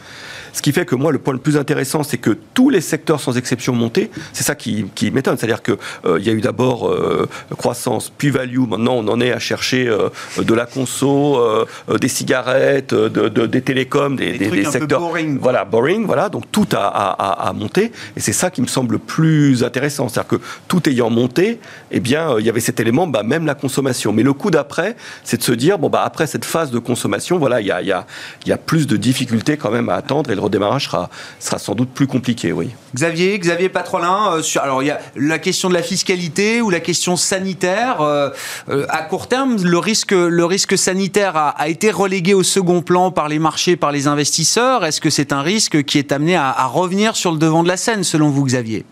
Ce qui fait que moi, le point le plus intéressant, c'est que tous les secteurs, sans exception, montaient. C'est ça qui, qui m'étonne. C'est-à-dire qu'il euh, y a eu d'abord euh, croissance, puis value. Maintenant, on en est à chercher euh, de la conso, des cigarettes, de, des télécoms, des, des, secteurs. boring. Voilà, boring. Voilà, donc tout a, a, a, monté. Et c'est ça qui me semble le plus intéressant. C'est-à-dire que tout ayant monté, eh bien, il y avait cet élément, bah, même la consommation. Mais le coup d'après, c'est de se dire, bon, bah, après cette phase de consommation, voilà, il y a, y, a, y a plus de difficultés quand même à attendre. Et le redémarrage sera, sera sans doute plus compliqué, oui. Xavier, Xavier Patrolin, euh, sur, alors il y a la question de la fiscalité ou la question sanitaire. Euh, euh, à court terme, le risque, le risque sanitaire a, a, été relégué au second plan par les marchés, par les investisseurs. Est-ce que c'est un risque qui est amené à, à, revenir sur le devant de la scène, selon vous, Xavier?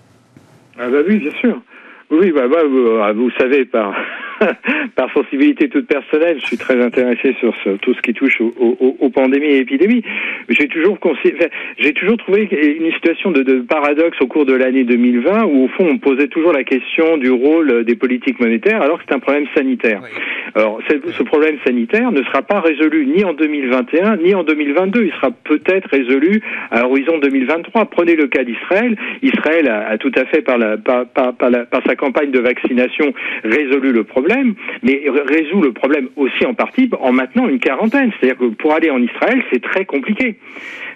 Ah bah Oui, bien sûr. Oui, bah, bah vous, vous savez, par par sensibilité toute personnelle, je suis très intéressé sur tout ce qui touche aux, pandémies et épidémies. J'ai toujours, j'ai toujours trouvé une situation de, paradoxe au cours de l'année 2020 où, au fond, on posait toujours la question du rôle des politiques monétaires alors que c'est un problème sanitaire. Alors, ce problème sanitaire ne sera pas résolu ni en 2021 ni en 2022. Il sera peut-être résolu à l'horizon 2023. Prenez le cas d'Israël. Israël a, tout à fait, par, la, par, par, par sa campagne de vaccination, résolu le problème mais résout le problème aussi en partie en maintenant une quarantaine. C'est-à-dire que pour aller en Israël, c'est très compliqué.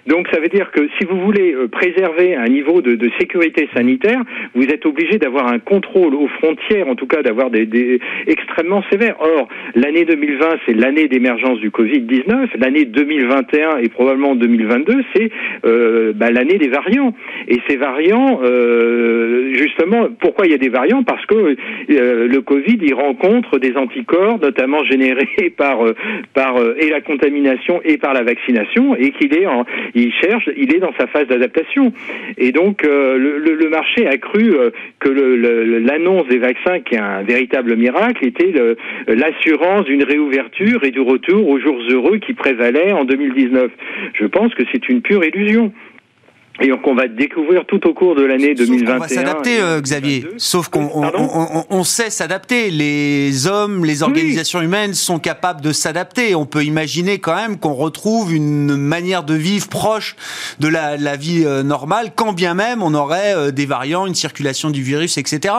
Donc ça veut dire que si vous voulez euh, préserver un niveau de, de sécurité sanitaire, vous êtes obligé d'avoir un contrôle aux frontières, en tout cas d'avoir des, des, extrêmement sévères. Or, l'année 2020, c'est l'année d'émergence du Covid-19. L'année 2021 et probablement 2022, c'est euh, bah, l'année des variants. Et ces variants, euh, justement, pourquoi il y a des variants? Parce que euh, le Covid, il rencontre des anticorps, notamment générés par, euh, par et la contamination et par la vaccination, et qu'il est en, il cherche, il est dans sa phase d'adaptation. Et donc euh, le, marché a cru euh, que l'annonce des vaccins, qui est un véritable miracle, était l'assurance d'une réouverture et du retour aux jours heureux qui prévalaient en 2019. Je pense que c'est une pure illusion. Et donc on va découvrir tout au cours de l'année 2021. On va s'adapter, euh, Xavier. Sauf qu'on on, sait s'adapter. Les hommes, les organisations humaines sont capables de s'adapter. On peut imaginer quand même qu'on retrouve une manière de vivre proche de la, la vie euh, normale, quand bien même on aurait euh, des variants, une circulation du virus, etc.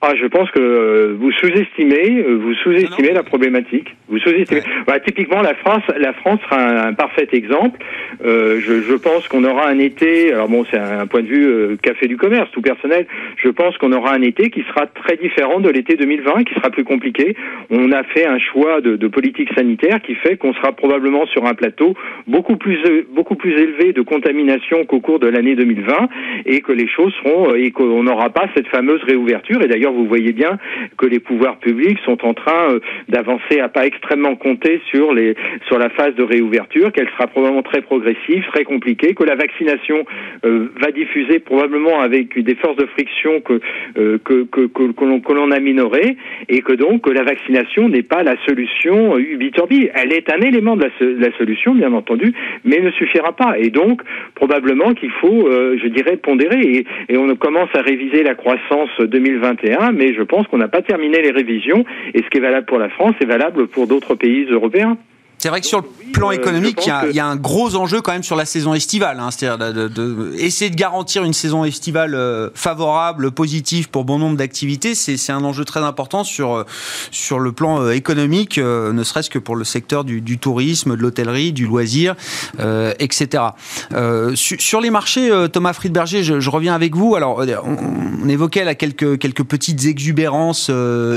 Ah, je pense que euh, vous sous-estimez, euh, vous sous-estimez la problématique. Vous sous-estimez. Bah, typiquement, la France, la France sera un, parfait exemple. Euh, je, je, pense qu'on aura un été. Alors bon, c'est un, point de vue euh, café du commerce, tout personnel. Je pense qu'on aura un été qui sera très différent de l'été 2020, qui sera plus compliqué. On a fait un choix de, de politique sanitaire qui fait qu'on sera probablement sur un plateau beaucoup plus beaucoup plus élevé de contamination qu'au cours de l'année 2020, et que les choses seront et qu'on n'aura pas cette fameuse réouverture. Et d'ailleurs vous voyez bien que les pouvoirs publics sont en train euh, d'avancer à pas extrêmement compter sur les sur la phase de réouverture, qu'elle sera probablement très progressive, très compliquée, que la vaccination euh, va diffuser probablement avec des forces de friction que euh, que que, que, l'on a minorées et que donc la vaccination n'est pas la solution ubiturbi. Elle est un élément de la, solution, bien entendu, mais ne suffira pas. Et donc probablement qu'il faut, je dirais, pondérer. Et, et on commence à réviser la croissance 2021, mais je pense qu'on n'a pas terminé les révisions. Et ce qui est valable pour la France est valable pour d'autres pays européens. C'est vrai que sur le plan euh, économique, il y, a, un gros enjeu quand même sur la saison estivale. Hein. C'est-à-dire de, essayer de garantir une saison estivale euh, favorable, positive pour bon nombre d'activités. C'est un enjeu très important sur, euh, sur le plan économique, ne serait-ce que pour le secteur du, tourisme, de l'hôtellerie, du loisir, etc. sur les marchés, Thomas Friedberger, je, reviens avec vous. Alors, on, évoquait là quelques, quelques petites exubérances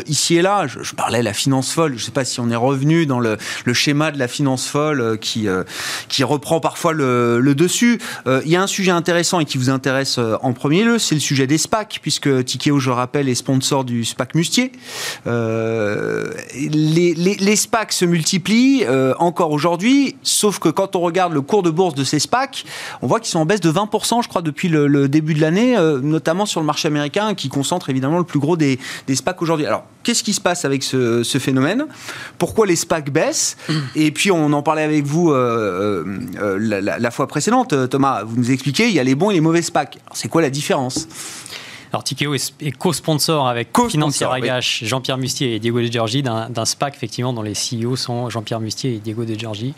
ici et là. Je, parlais de la finance folle. Je ne sais pas si on est revenu dans le, le schéma de la finance folle euh, qui, euh, qui reprend parfois le, dessus. Euh, il y a un sujet intéressant et qui vous intéresse en premier lieu, c'est le sujet des SPAC, puisque Tikeo, je rappelle, est sponsor du SPAC Mustier. les, les, SPAC se multiplient encore aujourd'hui, sauf que quand on regarde le cours de bourse de ces SPAC, on voit qu'ils sont en baisse de 20%, je crois, depuis le, début de l'année, notamment sur le marché américain, qui concentre évidemment le plus gros des, des SPAC aujourd'hui. Alors, qu'est-ce qui se passe avec ce, phénomène? Pourquoi les SPAC baissent? Et puis on en parlait avec vous euh, euh, la, fois précédente, Thomas. Vous nous expliquez, il y a les bons et les mauvais SPAC. C'est quoi la différence? Alors Tikeo est, co-sponsor avec co Financière Agache, Jean-Pierre Mustier et Diego de Giorgi d'un SPAC effectivement dont les CEO sont Jean-Pierre Mustier et Diego de Giorgi.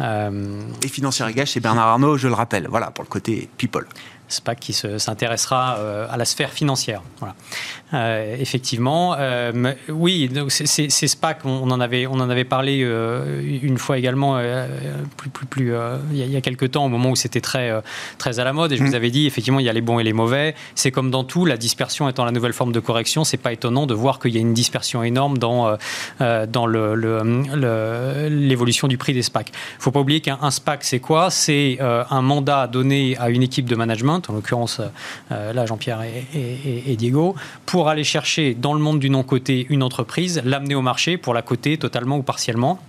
Euh, et Financière Agache, c'est Bernard Arnault, je le rappelle. Voilà pour le côté people. SPAC qui s'intéressera à la sphère financière. Voilà. Euh, effectivement, euh, oui, ces SPAC, on, en avait, on en avait parlé euh, une fois également, plus, plus, plus, il, y a, quelques temps, au moment où c'était très, très à la mode, et je vous mm. avais dit, effectivement, il y a les bons et les mauvais. C'est comme dans tout, la dispersion étant la nouvelle forme de correction, c'est pas étonnant de voir qu'il y a une dispersion énorme dans, dans l'évolution le, du prix des SPAC. Il faut pas oublier qu'un SPAC, c'est quoi? C'est un mandat donné à une équipe de management, en l'occurrence, là, Jean-Pierre et, et, et Diego, pour aller chercher dans le monde du non-coté une entreprise, l'amener au marché pour la coter totalement ou partiellement.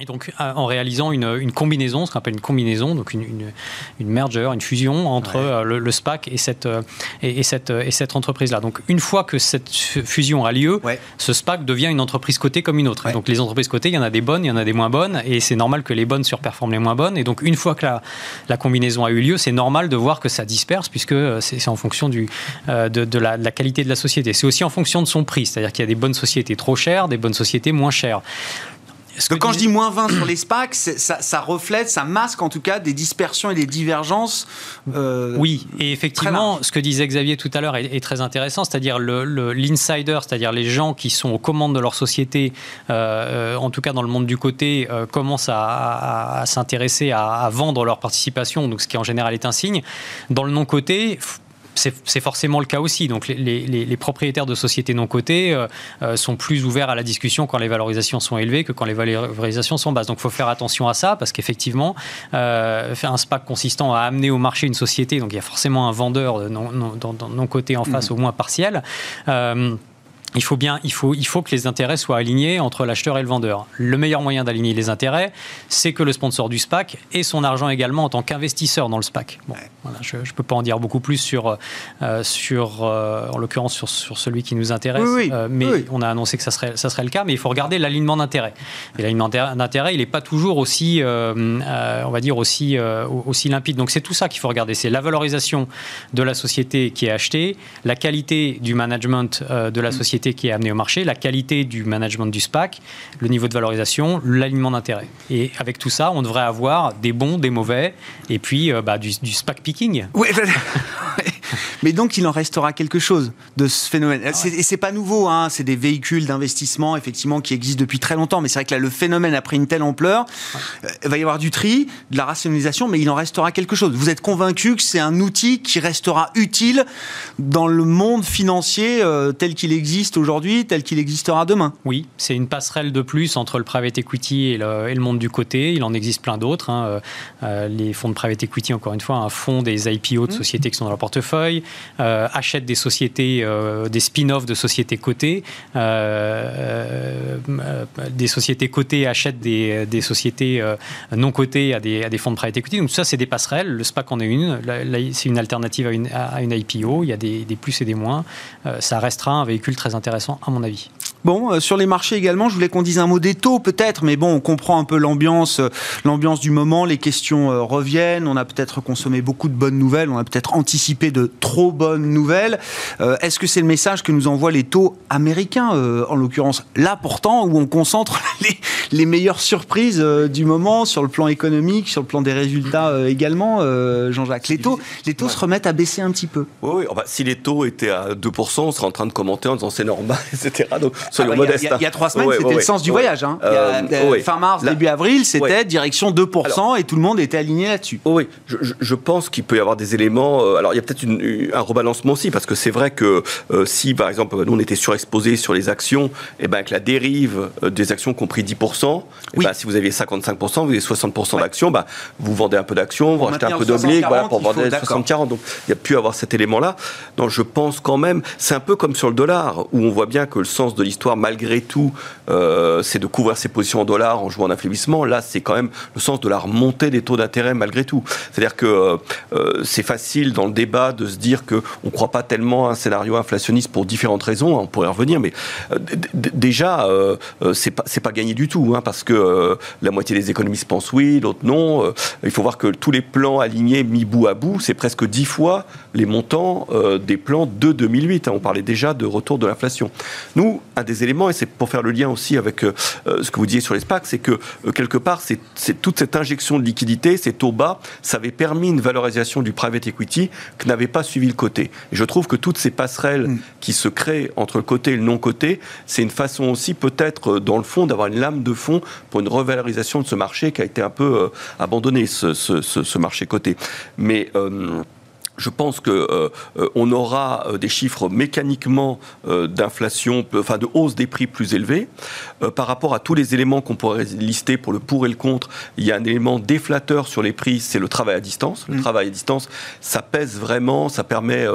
Et donc, euh, en réalisant une, combinaison, ce qu'on appelle une combinaison, donc une, une, merger, une fusion entre euh, le, SPAC et cette, euh, et, cette, et cette entreprise-là. Donc, une fois que cette fusion a lieu, ce SPAC devient une entreprise cotée comme une autre. Donc, les entreprises cotées, il y en a des bonnes, il y en a des moins bonnes, et c'est normal que les bonnes surperforment les moins bonnes. Et donc, une fois que la, la combinaison a eu lieu, c'est normal de voir que ça disperse, puisque c'est en fonction du, de, de, la, de la qualité de la société. C'est aussi en fonction de son prix, c'est-à-dire qu'il y a des bonnes sociétés trop chères, des bonnes sociétés moins chères. Parce que quand je dis moins 20 sur les SPAC, ça, reflète, ça masque en tout cas des dispersions et des divergences. Euh, oui, et effectivement, ce que disait Xavier tout à l'heure est, très intéressant, c'est-à-dire l'insider, le, c'est-à-dire les gens qui sont aux commandes de leur société, euh, en tout cas dans le monde du côté, euh, commencent à, s'intéresser à, à, vendre leur participation, donc ce qui en général est un signe. Dans le non-côté, c'est forcément le cas aussi. Donc les, propriétaires de sociétés non cotées euh, euh, sont plus ouverts à la discussion quand les valorisations sont élevées que quand les valorisations sont basses. Donc il faut faire attention à ça parce qu'effectivement, euh, faire un SPAC consistant à amener au marché une société, donc il y a forcément un vendeur non, non, non coté en face, mmh. au moins partiel il faut bien, il faut, il faut que les intérêts soient alignés entre l'acheteur et le vendeur. Le meilleur moyen d'aligner les intérêts, c'est que le sponsor du SPAC ait son argent également en tant qu'investisseur dans le SPAC. Bon, voilà, je ne peux pas en dire beaucoup plus sur, euh, sur euh, en l'occurrence sur, sur, celui qui nous intéresse, euh, mais on a annoncé que ça serait, ça serait le cas. Mais il faut regarder l'alignement d'intérêts. Et l'alignement d'intérêts, il n'est pas toujours aussi, on va dire aussi, aussi limpide. Donc c'est tout ça qu'il faut regarder. C'est la valorisation de la société qui est achetée, la qualité du management de la société qui est amenée au marché, la qualité du management du SPAC, le niveau de valorisation, l'alignement d'intérêt. Et avec tout ça, on devrait avoir des bons, des mauvais, et puis euh, bah, du, SPAC picking. Oui, mais donc il en restera quelque chose de ce phénomène. Ah Et c'est pas nouveau, hein, c'est des véhicules d'investissement effectivement qui existent depuis très longtemps, mais c'est vrai que là le phénomène a pris une telle ampleur, il euh, va y avoir du tri, de la rationalisation, mais il en restera quelque chose. Vous êtes convaincu que c'est un outil qui restera utile dans le monde financier euh, tel qu'il existe aujourd'hui, tel qu'il existera demain? Oui, c'est une passerelle de plus entre le private equity et le, monde du côté. Il en existe plein d'autres. Hein. Euh, les fonds de private equity, encore une fois, un fonds des IPO de mmh. sociétés qui sont dans leur portefeuille portefeuille, achètent des sociétés, des spin-offs de sociétés cotées, des sociétés cotées achètent des, sociétés non cotées à des, fonds de private equity. Donc ça, c'est des passerelles. Le SPAC en est une. C'est une alternative à une, IPO. Il y a des plus et des moins. ça restera un véhicule très intéressant, à mon avis. Bon, euh, sur les marchés également, je voulais qu'on dise un mot des taux peut-être, mais bon, on comprend un peu l'ambiance, euh, l'ambiance du moment, les questions euh, reviennent, on a peut-être consommé beaucoup de bonnes nouvelles, on a peut-être anticipé de trop bonnes nouvelles. Est-ce que c'est le message que nous envoient les taux américains, en l'occurrence là pourtant, où on concentre les, les meilleures surprises du moment sur le plan économique, sur le plan des résultats également, Jean-Jacques? Les taux, les taux se remettent à baisser un petit peu. Oui, oui. si les taux étaient à 2%, on serait en train de commenter en disant c'est normal, etc. Donc, soyons ah bah, modestes. Il y, a trois semaines, c'était le sens du voyage. Hein. Euh, euh, fin mars, début avril, c'était direction 2% et tout le monde était aligné là-dessus. Oui, je, je pense qu'il peut y avoir des éléments. Euh, alors, il y a peut-être un rebalancement aussi, parce que c'est vrai que si, par exemple, nous, on était surexposés sur les actions, et eh ben, avec la dérive des actions qui ont pris 10%, eh ben, si vous aviez 55%, vous avez 60% d'actions, vous vendez un peu d'actions, vous rachetez un peu d'obliques voilà, pour vendre 60-40. Donc, il y a pu avoir cet élément-là. Donc, je pense quand même, c'est un peu comme sur le dollar, où on voit bien que le sens de l'histoire, malgré tout, euh, c'est de couvrir ses positions en dollars en jouant en affaiblissement. Là, c'est quand même le sens de la remontée des taux d'intérêt malgré tout. C'est-à-dire que euh, euh, c'est facile dans le débat de se dire qu'on ne croit pas tellement à un scénario inflationniste pour différentes raisons. On pourrait revenir, mais déjà, c'est pas, pas gagné du tout, hein, parce que la moitié des économistes pensent oui, l'autre non. il faut voir que tous les plans alignés mis bout à bout, c'est presque dix fois les montants des plans de 2008. Hein. On parlait déjà de retour de l'inflation. Nous, un des éléments, et c'est pour faire le lien aussi avec euh, euh, ce que vous disiez sur les SPAC, c'est que euh, quelque part, c'est toute cette injection de liquidité, ces taux bas, ça avait permis une valorisation du private equity qui n'avait pas suivi le côté. Et je trouve que toutes ces passerelles mm. qui se créent entre le côté et le non-côté, c'est une façon aussi peut-être, dans le fond, d'avoir une lame de fond pour une revalorisation de ce marché qui a été un peu abandonné, ce, marché côté. Mais je pense que euh, euh, on aura euh, des chiffres mécaniquement d'inflation, enfin de hausse des prix plus élevés par rapport à tous les éléments qu'on pourrait lister pour le pour et le contre. Il y a un élément déflateur sur les prix, c'est le travail à distance. Le mm. travail à distance, ça pèse vraiment, ça permet,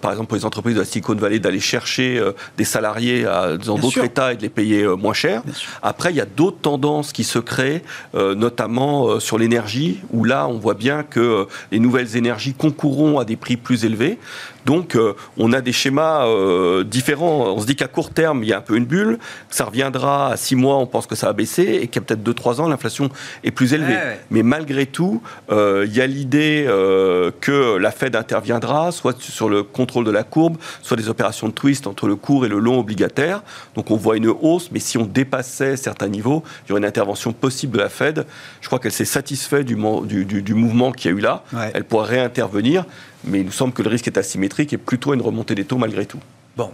par exemple, pour les entreprises de la Silicon Valley d'aller chercher des salariés dans d'autres États et de les payer moins cher. Après, il y a d'autres tendances qui se créent, notamment sur l'énergie, où là, on voit bien que les nouvelles énergies concourront à des prix plus élevés. Donc, euh, on a des schémas euh, différents. On se dit qu'à court terme, il y a un peu une bulle. Ça reviendra à six mois, on pense que ça va baisser. Et qu'à peut-être deux, trois ans, l'inflation est plus élevée. Mais malgré tout, euh, il y a l'idée que la Fed interviendra, soit sur le contrôle de la courbe, soit des opérations de twist entre le court et le long obligataire. Donc, on voit une hausse. Mais si on dépassait certains niveaux, il y aurait une intervention possible de la Fed. Je crois qu'elle s'est satisfaite du, du, mouvement qu'il y a eu là. Elle pourrait réintervenir mais il nous semble que le risque est asymétrique et plutôt une remontée des taux malgré tout. Bon.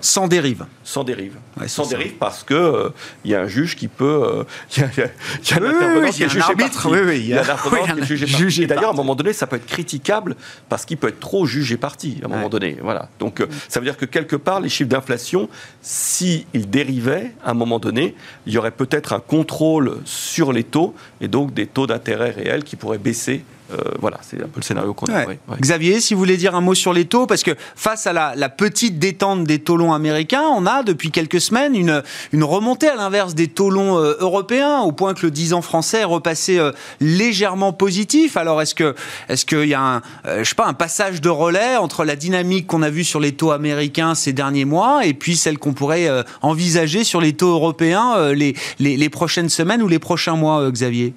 Sans dérive. Sans dérive. Sans dérive parce que euh, il y a un juge qui peut. Il y, a, un intervenant qui est jugé arbitre. Oui, oui, il y a un intervenant qui est jugé Et d'ailleurs, à un moment donné, ça peut être critiquable parce qu'il peut être trop jugé parti à un moment donné. Voilà. Donc, euh, ça veut dire que quelque part, les chiffres d'inflation, s'ils dérivaient à un moment donné, il y aurait peut-être un contrôle sur les taux et donc des taux d'intérêt réels qui pourraient baisser euh, voilà, c'est un peu le scénario qu'on a. Xavier, si vous voulez dire un mot sur les taux, parce que face à la, petite détente des taux longs américains, on a depuis quelques semaines une, une remontée à l'inverse des taux longs euh, européens, au point que le 10 ans français est repassé euh, légèrement positif. Alors est-ce que est-ce qu'il y a un, je sais pas, un passage de relais entre la dynamique qu'on a vue sur les taux américains ces derniers mois et puis celle qu'on pourrait envisager sur les taux européens les, les, les prochaines semaines ou les prochains mois, Xavier?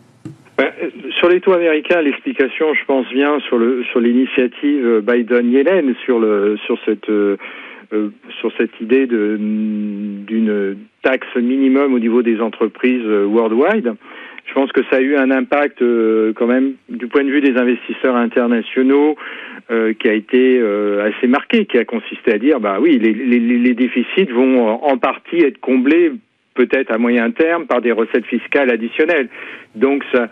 Sur les taux américains, l'explication, je pense, vient sur le sur l'initiative euh, Biden-Yellen sur le sur cette euh, euh, sur cette idée de d'une taxe minimum au niveau des entreprises worldwide. Je pense que ça a eu un impact quand même du point de vue des investisseurs internationaux qui a été assez marqué, qui a consisté à dire bah oui, les, les, les déficits vont en partie être comblés peut-être à moyen terme par des recettes fiscales additionnelles. Donc ça,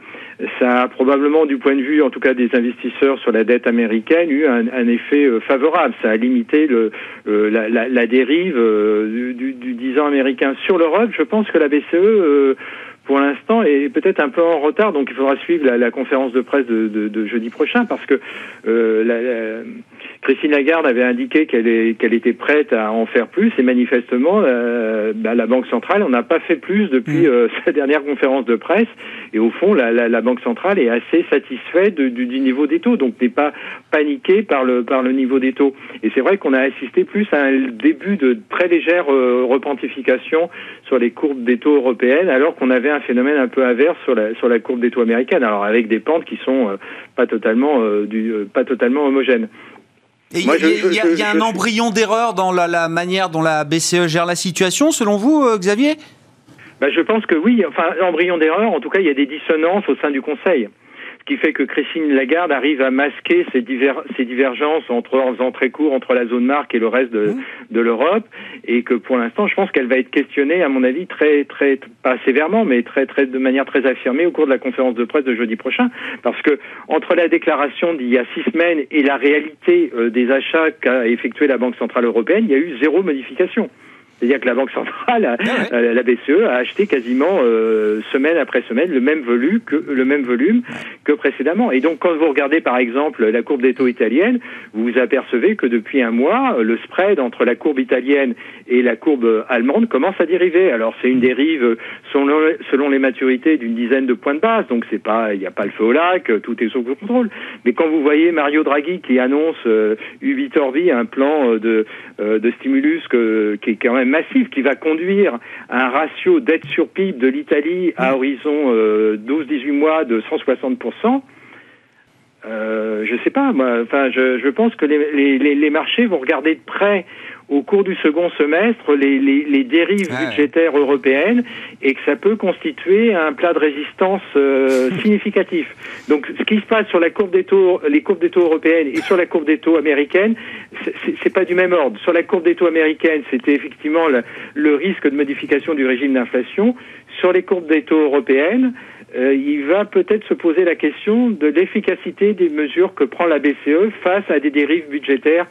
ça a probablement, du point de vue en tout cas des investisseurs sur la dette américaine, eu un, un effet euh, favorable. Ça a limité le, euh, la, la, la, dérive euh, du, du, 10 ans américain sur l'Europe. Je pense que la BCE pour l'instant est peut-être un peu en retard, donc il faudra suivre la, la conférence de presse de, de, de, jeudi prochain parce que euh, la, Christine Lagarde avait indiqué qu'elle qu'elle était prête à en faire plus et manifestement, euh, bah, la Banque centrale, on n'a pas fait plus depuis mm. euh, sa dernière conférence de presse. Et au fond, la, la, la Banque centrale est assez satisfaite du, du, niveau des taux, donc n'est pas paniquée par le, par le niveau des taux. Et c'est vrai qu'on a assisté plus à un début de très légère euh, repentification sur les courbes des taux européennes, alors qu'on avait un phénomène un peu inverse sur la, sur la courbe des taux américaines. Alors avec des pentes qui sont pas totalement, du, pas totalement homogènes. Il y, a, un embryon d'erreur dans la, la, manière dont la BCE gère la situation, selon vous, euh, Xavier? Ben, Je pense que oui. Enfin, embryon d'erreur, en tout cas, il y a des dissonances au sein du Conseil qui fait que Christine Lagarde arrive à masquer ces, ces divergences entre, en faisant très court entre la zone marque et le reste de, mmh. de l'Europe, et que pour l'instant, je pense qu'elle va être questionnée, à mon avis, très, très, pas sévèrement, mais très, très, de manière très affirmée au cours de la conférence de presse de jeudi prochain, parce que entre la déclaration d'il y a six semaines et la réalité euh, des achats qu'a effectué la Banque centrale européenne, il y a eu zéro modification. C'est-à-dire que la Banque centrale, ah euh, la BCE, a acheté quasiment euh, semaine après semaine le même volume que le même volume que précédemment. Et donc, quand vous regardez par exemple la courbe des taux italienne, vous vous apercevez que depuis un mois, le spread entre la courbe italienne et la courbe allemande commence à dériver. Alors, c'est une dérive selon, selon les maturités d'une dizaine de points de base. Donc, c'est pas, il n'y a pas le feu au lac, tout est sous contrôle. Mais quand vous voyez Mario Draghi qui annonce euh, Ubi Torbi un plan euh, de, de stimulus que, qui est quand même massif qui va conduire à un ratio dette sur PIB de l'Italie à horizon 12-18 euh, mois de 160%. Euh, je sais pas, moi. Enfin, je, je pense que les, les, les, marchés vont regarder de près au cours du second semestre les, les, les dérives budgétaires européennes et que ça peut constituer un plat de résistance euh, significatif. Donc, ce qui se passe sur la courbe des taux, les courbes des taux européennes et sur la courbe des taux américaines, c'est pas du même ordre. Sur la courbe des taux américaines, c'était effectivement le, le risque de modification du régime d'inflation. Sur les courbes des taux européennes, euh, il va peut-être se poser la question de l'efficacité des mesures que prend la BCE face à des dérives budgétaires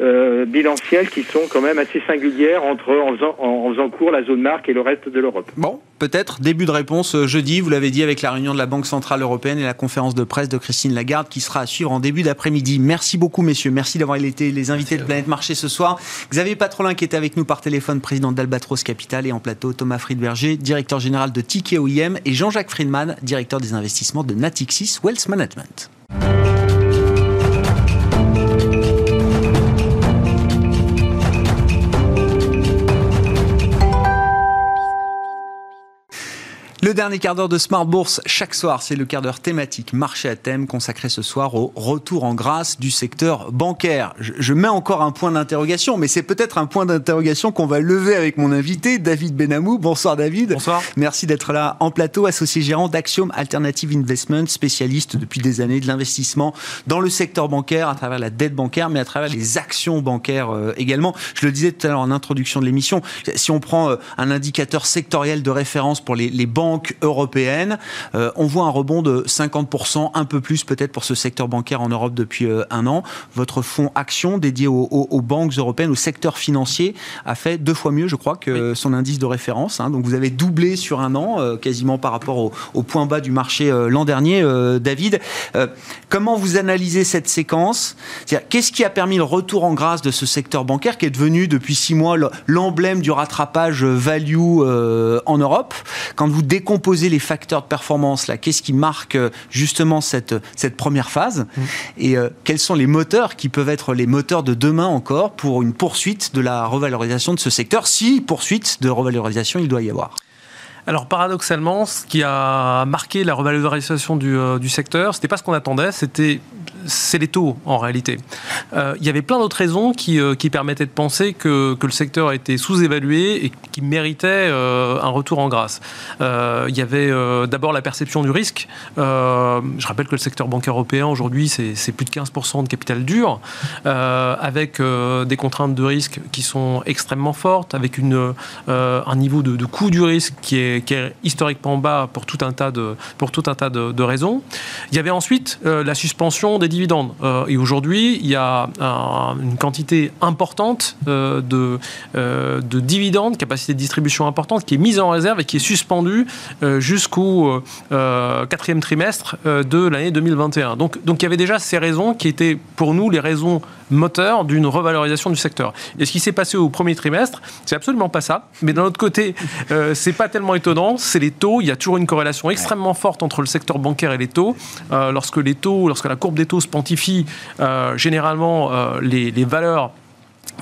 euh, bilancielles qui sont quand même assez singulières entre en faisant, en la zone marque et le reste de l'Europe. Bon, peut-être début de réponse euh, jeudi, vous l'avez dit avec la réunion de la Banque Centrale Européenne et la conférence de presse de Christine Lagarde qui sera à suivre en début d'après-midi. Merci beaucoup messieurs, merci d'avoir été les invités de Planète Marché ce soir. Xavier Patrolin qui était avec nous par téléphone, président d'Albatros Capital et en plateau Thomas Friedberger, directeur général de Tiki OIM et Jean-Jacques Friedman, directeur des investissements de Natixis Wealth Management. Le dernier quart d'heure de Smart Bourse, chaque soir, c'est le quart d'heure thématique marché à thème consacré ce soir au retour en grâce du secteur bancaire. Je, mets encore un point d'interrogation, mais c'est peut-être un point d'interrogation qu'on va lever avec mon invité, David Benamou. Bonsoir David. Bonsoir. Merci d'être là en plateau, associé gérant d'Axiom Alternative Investment, spécialiste depuis des années de l'investissement dans le secteur bancaire à travers la dette bancaire, mais à travers les actions bancaires euh, également. Je le disais tout à l'heure en introduction de l'émission, si on prend euh, un indicateur sectoriel de référence pour les, les banques, européenne. Euh, on voit un rebond de 50%, un peu plus peut-être pour ce secteur bancaire en Europe depuis euh, un an. Votre fonds Action dédié aux, banques européennes, au secteur financier, a fait deux fois mieux, je crois, que son indice de référence. Hein. Donc vous avez doublé sur un an, euh, quasiment par rapport au, au, point bas du marché l'an dernier. David, comment vous analysez cette séquence? Qu'est-ce qui a permis le retour en grâce de ce secteur bancaire qui est devenu depuis six mois l'emblème du rattrapage value en Europe? Quand vous décomposer les facteurs de performance, là, qu'est-ce qui marque euh, justement cette, cette première phase mmh. et euh, quels sont les moteurs qui peuvent être les moteurs de demain encore pour une poursuite de la revalorisation de ce secteur, si poursuite de revalorisation il doit y avoir? Alors paradoxalement, ce qui a marqué la revalorisation du, euh, du secteur, c'était pas ce qu'on attendait, c'était c'est les taux en réalité. Euh, il y avait plein d'autres raisons qui, euh, qui, permettaient de penser que, que, le secteur a été sous-évalué et qui méritait euh, un retour en grâce. Il y avait d'abord la perception du risque. je rappelle que le secteur bancaire européen aujourd'hui c'est plus de 15% de capital dur, avec des contraintes de risque qui sont extrêmement fortes, avec une, un niveau de, de coût du risque qui est, qui est, historiquement bas pour tout un tas de, pour tout un tas de, de raisons. Il y avait ensuite la suspension des dividendes. Euh, et aujourd'hui, il y a une quantité importante euh, de, euh, de dividendes, capacité de distribution importante, qui est mise en réserve et qui est suspendue jusqu'au quatrième trimestre de l'année 2021. Donc, donc il y avait déjà ces raisons qui étaient pour nous les raisons moteur d'une revalorisation du secteur. Et ce qui s'est passé au premier trimestre, c'est absolument pas ça. Mais d'un autre côté, euh, c'est pas tellement étonnant. C'est les taux. Il y a toujours une corrélation extrêmement forte entre le secteur bancaire et les taux. Euh, lorsque les taux, lorsque la courbe des taux se pontifie, euh, généralement les, les valeurs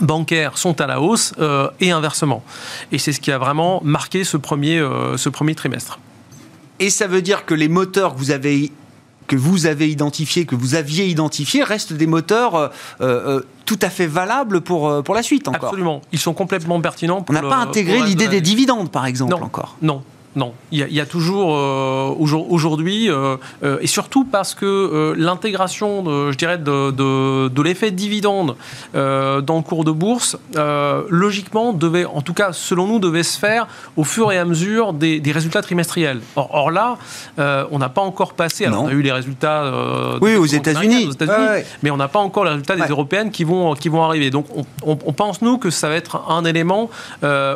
bancaires sont à la hausse et inversement. Et c'est ce qui a vraiment marqué ce premier, ce premier trimestre. Et ça veut dire que les moteurs que vous avez que vous avez identifiés, que vous aviez identifiés, restent des moteurs euh, euh, tout à fait valables pour, euh, pour la suite encore. Absolument. Ils sont complètement pertinents. Pour On n'a pas intégré l'idée des dividendes, par exemple, encore. Non, non, il y, a, toujours euh, aujourd'hui, euh, euh, et surtout parce que l'intégration, je dirais, de, l'effet dividende dans le cours de bourse, logiquement, devait, en tout cas, selon nous, devait se faire au fur et à mesure des, résultats trimestriels. Or, là, on n'a pas encore passé. Alors, on a eu les résultats. oui, aux États-Unis. mais on n'a pas encore les résultats des européennes qui vont, qui vont arriver. Donc, on, on, pense, nous, que ça va être un élément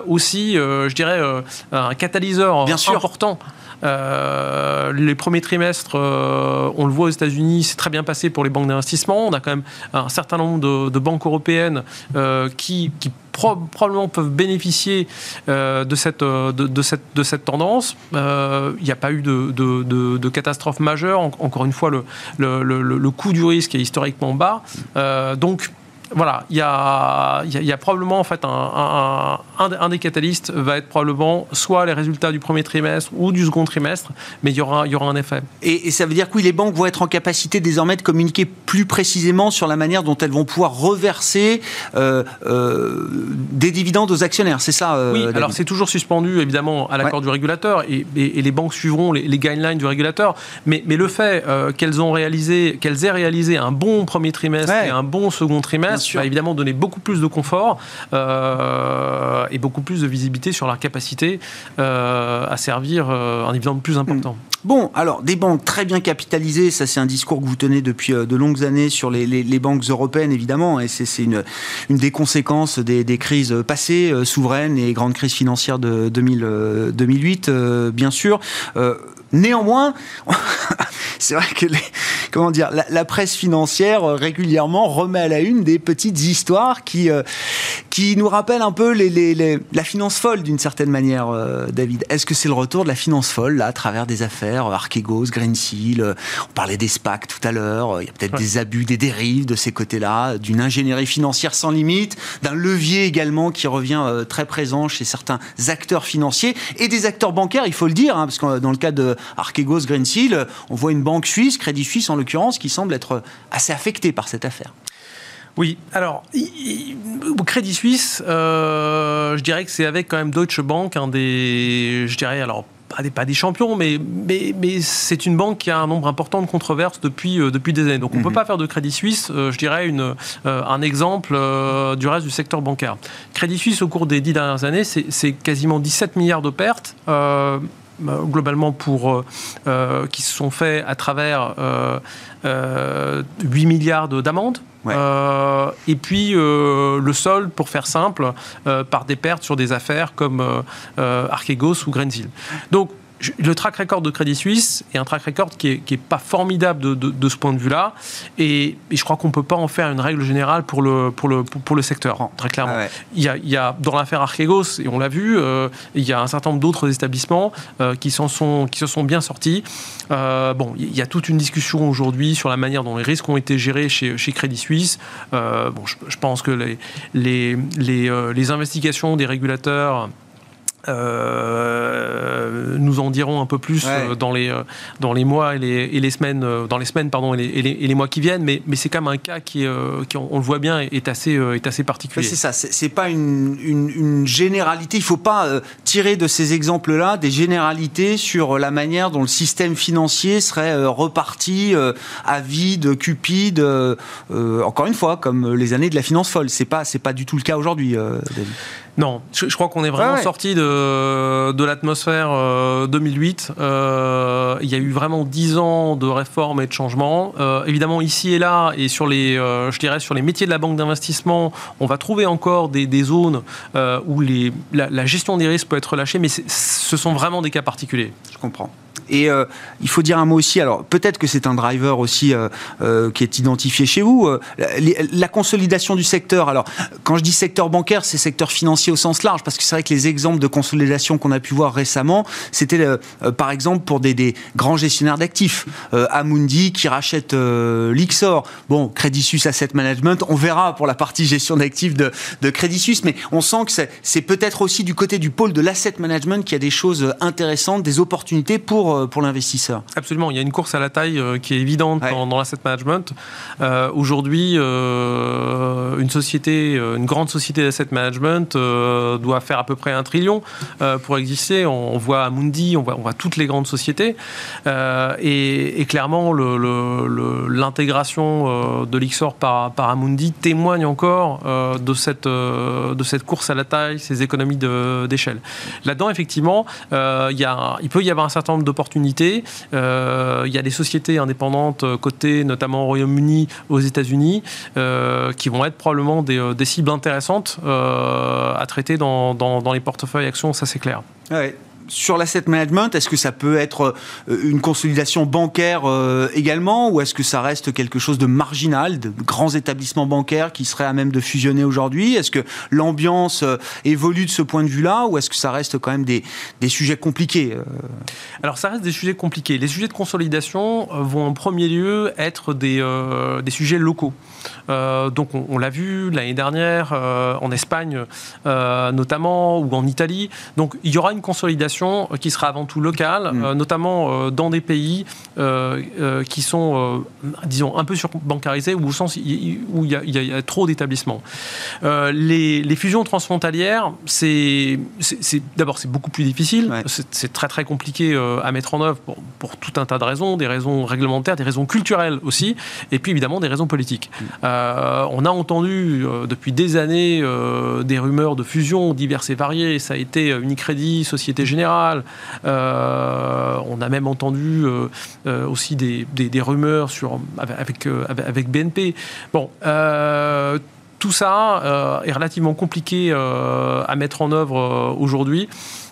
aussi, je dirais, un catalyseur Bien sûr. important. Euh, les premiers trimestres, euh, on le voit aux États-Unis, c'est très bien passé pour les banques d'investissement. On a quand même un certain nombre de, banques européennes euh, qui, probablement peuvent bénéficier de, cette, de, cette, de cette tendance. Il n'y a pas eu de, de, catastrophe majeure. encore une fois, le, le, le, le, coût du risque est historiquement bas. donc, voilà, il y a, probablement en fait un, un, des catalystes va être probablement soit les résultats du premier trimestre ou du second trimestre, mais il y aura, y aura un effet. Et, ça veut dire que oui, les banques vont être en capacité désormais de communiquer plus précisément sur la manière dont elles vont pouvoir reverser euh, euh, des dividendes aux actionnaires, c'est ça euh, Oui, alors c'est toujours suspendu évidemment à l'accord du régulateur et, les banques suivront les, guidelines du régulateur, mais, mais le fait qu'elles ont réalisé, qu'elles aient réalisé un bon premier trimestre et un bon second trimestre va évidemment donner beaucoup plus de confort euh, et beaucoup plus de visibilité sur leur capacité euh, à servir euh, un dividende plus important. Hmm. Bon, alors des banques très bien capitalisées, ça c'est un discours que vous tenez depuis de longues années sur les, banques européennes évidemment, et c'est une, une des conséquences des, crises passées, souveraines et grandes crises financières de 2008 bien sûr. néanmoins, c'est vrai que les, comment dire, la, presse financière régulièrement remet à la une des petites histoires qui, euh, qui nous rappellent un peu les, la finance folle d'une certaine manière, euh, David. Est-ce que c'est le retour de la finance folle là, à travers des affaires Archegos, Greensill, on parlait des SPAC tout à l'heure, il y a peut-être des abus, des dérives de ces côtés-là, d'une ingénierie financière sans limite, d'un levier également qui revient très présent chez certains acteurs financiers et des acteurs bancaires, il faut le dire, hein, parce que dans le cas de Archegos, Greensill, on voit une banque suisse, Crédit Suisse en l'occurrence, qui semble être assez affectée par cette affaire. Oui, alors, Crédit Suisse, euh, je dirais que c'est avec quand même Deutsche Bank, un des, je dirais, alors, pas des, pas des champions, mais, mais, c'est une banque qui a un nombre important de controverses depuis, euh, depuis des années. Donc on ne peut mhm. pas faire de Crédit Suisse, euh, je dirais, une, un exemple du reste du secteur bancaire. Crédit Suisse, au cours des dix dernières années, c'est quasiment 17 milliards de pertes. Globalement pour qui se sont faits à travers 8 milliards d'amendes euh, et puis euh, le sol, pour faire simple, euh, par des pertes sur des affaires comme Archegos ou Greensill. Donc le track record de Crédit Suisse est un track record qui est, qui est pas formidable de, de, ce point de vue-là. Et, je crois qu'on ne peut pas en faire une règle générale pour le, pour le, pour, le secteur, très clairement. Ah il, y a, il, y a, dans l'affaire Archegos, et on l'a vu, euh, il y a un certain nombre d'autres établissements euh, qui, sont, qui se sont bien sortis. Euh, bon, il y a toute une discussion aujourd'hui sur la manière dont les risques ont été gérés chez, chez Crédit Suisse. bon, je, je, pense que les, les, les, les investigations des régulateurs euh, nous en dirons un peu plus euh, dans, les, euh, dans les mois et les, et les semaines, dans les semaines pardon, et les, et les, mois qui viennent, mais, mais c'est quand même un cas qui, qui, on le voit bien, est assez, est assez particulier. C'est ça, c'est pas une, une, généralité. Il faut pas tirer de ces exemples-là des généralités sur la manière dont le système financier serait reparti à vide, cupide, encore une fois, comme les années de la finance folle. C'est pas, pas du tout le cas aujourd'hui, David. Non, je, crois qu'on est vraiment sorti de, de l'atmosphère 2008. Euh, euh, il y a eu vraiment dix ans de réformes et de changements. Euh, évidemment, ici et là, et sur les, je dirais, sur les métiers de la banque d'investissement, on va trouver encore des, des zones où les, la, la, gestion des risques peut être relâchée, mais ce sont vraiment des cas particuliers. Je comprends. Et il faut dire un mot aussi, alors peut-être que c'est un driver aussi qui est identifié chez vous, la, consolidation du secteur. Alors, quand je dis secteur bancaire, c'est secteur financier au sens large, parce que c'est vrai que les exemples de consolidation qu'on a pu voir récemment, c'était par exemple pour des, des grands gestionnaires d'actifs. Amundi qui rachète Lixor. Bon, Crédit Suisse Asset Management, on verra pour la partie gestion d'actifs de, de Crédit Suisse, mais on sent que c'est peut-être aussi du côté du pôle de l'asset management qu'il y a des choses intéressantes, des opportunités pour, euh, pour l'investisseur. Absolument, il y a une course à la taille euh, qui est évidente dans, l'asset management. Euh, aujourd'hui, une société, une grande société d'asset management doit faire à peu près un trillion pour exister. On, voit Amundi, on voit, on voit toutes les grandes sociétés. Et, et, clairement, l'intégration de l'Ixor par, par Amundi témoigne encore de, cette, de cette course à la taille, ces économies d'échelle. Là-dedans, effectivement, y a, il peut y avoir un certain nombre d'opportunités. Euh, il y a des sociétés indépendantes euh, cotées, notamment au Royaume-Uni, aux États-Unis, euh, qui vont être probablement des, cibles intéressantes à traiter dans, les portefeuilles actions, ça c'est clair. Sur l'asset management, est-ce que ça peut être euh, une consolidation bancaire euh, également, ou est-ce que ça reste quelque chose de marginal, de grands établissements bancaires qui seraient à même de fusionner aujourd'hui? Est-ce que l'ambiance euh, évolue de ce point de vue-là, ou est-ce que ça reste quand même des, des sujets compliqués Alors ça reste des sujets compliqués. Les sujets de consolidation vont en premier lieu être des, des sujets locaux. Donc on, on l'a vu l'année dernière en Espagne notamment, ou en Italie. Donc il y aura une consolidation euh, qui sera avant tout locale, mm. euh, notamment euh, dans des pays qui sont, disons, un peu surbancarisés ou au sens où il y, a, trop d'établissements. Les, fusions transfrontalières, c'est d'abord c'est beaucoup plus difficile, c'est très très compliqué à mettre en œuvre pour, tout un tas de raisons, des raisons réglementaires, des raisons culturelles aussi, et puis évidemment des raisons politiques. Mm. on a entendu depuis des années des rumeurs de fusions diverses et variées. Ça a été Unicredit, Société Générale euh, on a même entendu euh, euh, aussi des, rumeurs sur, avec, avec, BNP. Bon tout ça est relativement compliqué à mettre en œuvre aujourd'hui.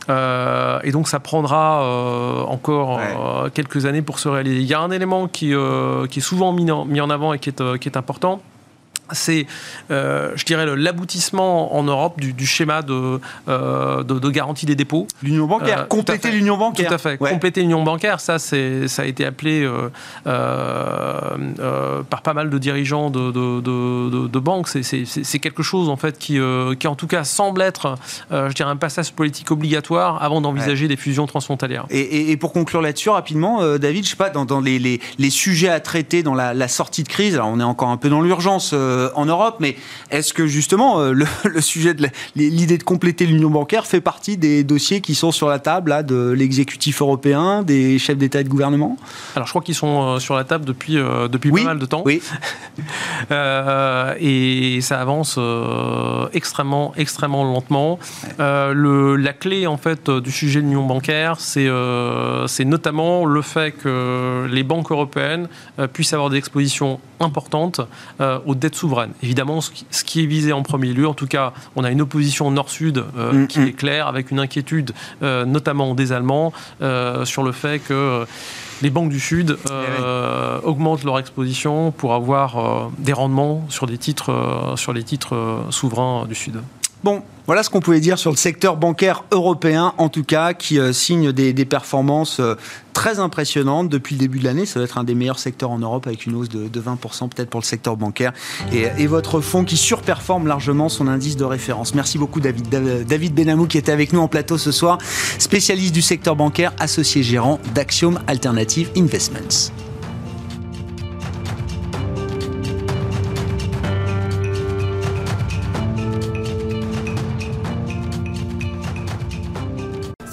Et donc ça prendra encore quelques années pour se réaliser. Il y a un élément qui, qui est souvent mis en, mis en avant et qui est, qui est important, c'est, euh, je dirais, l'aboutissement en Europe du, schéma de, euh, de, garantie des dépôts. L'union bancaire, euh, compléter l'union bancaire. Tout à fait, compléter l'union bancaire, ça, c'est, ça a été appelé par pas mal de dirigeants de, de, de banques. C'est, quelque chose, en fait, qui, qui, en tout cas, semble être, je dirais, un passage politique obligatoire avant d'envisager des fusions transfrontalières. Et, et, pour conclure là-dessus, rapidement, David, je sais pas, dans, dans les, les, les, sujets à traiter dans la, la, sortie de crise, alors on est encore un peu dans l'urgence euh, en Europe, mais est-ce que justement euh, le, sujet de l'idée de compléter l'union bancaire fait partie des dossiers qui sont sur la table là, de l'exécutif européen, des chefs d'État et de gouvernement? Alors je crois qu'ils sont euh, sur la table depuis, depuis pas mal de temps. Oui. et ça avance extrêmement, extrêmement lentement. le, la clé en fait du sujet de l'union bancaire, c'est c'est notamment le fait que les banques européennes puissent avoir des expositions importantes aux dettes souveraine. Évidemment, ce qui est visé en premier lieu, en tout cas, on a une opposition nord-sud euh, mm, qui mm. est claire, avec une inquiétude, euh, notamment des Allemands, euh, sur le fait que les banques du Sud eh augmentent leur exposition pour avoir des rendements sur des titres, sur les titres souverains du Sud. Bon, voilà ce qu'on pouvait dire sur le secteur bancaire européen, en tout cas, qui euh, signe des, performances euh, très impressionnantes depuis le début de l'année. Ça doit être un des meilleurs secteurs en Europe avec une hausse de, 20% peut-être pour le secteur bancaire. Et, votre fonds qui surperforme largement son indice de référence. Merci beaucoup David. David Benamou qui était avec nous en plateau ce soir, spécialiste du secteur bancaire, associé gérant d'Axiom Alternative Investments.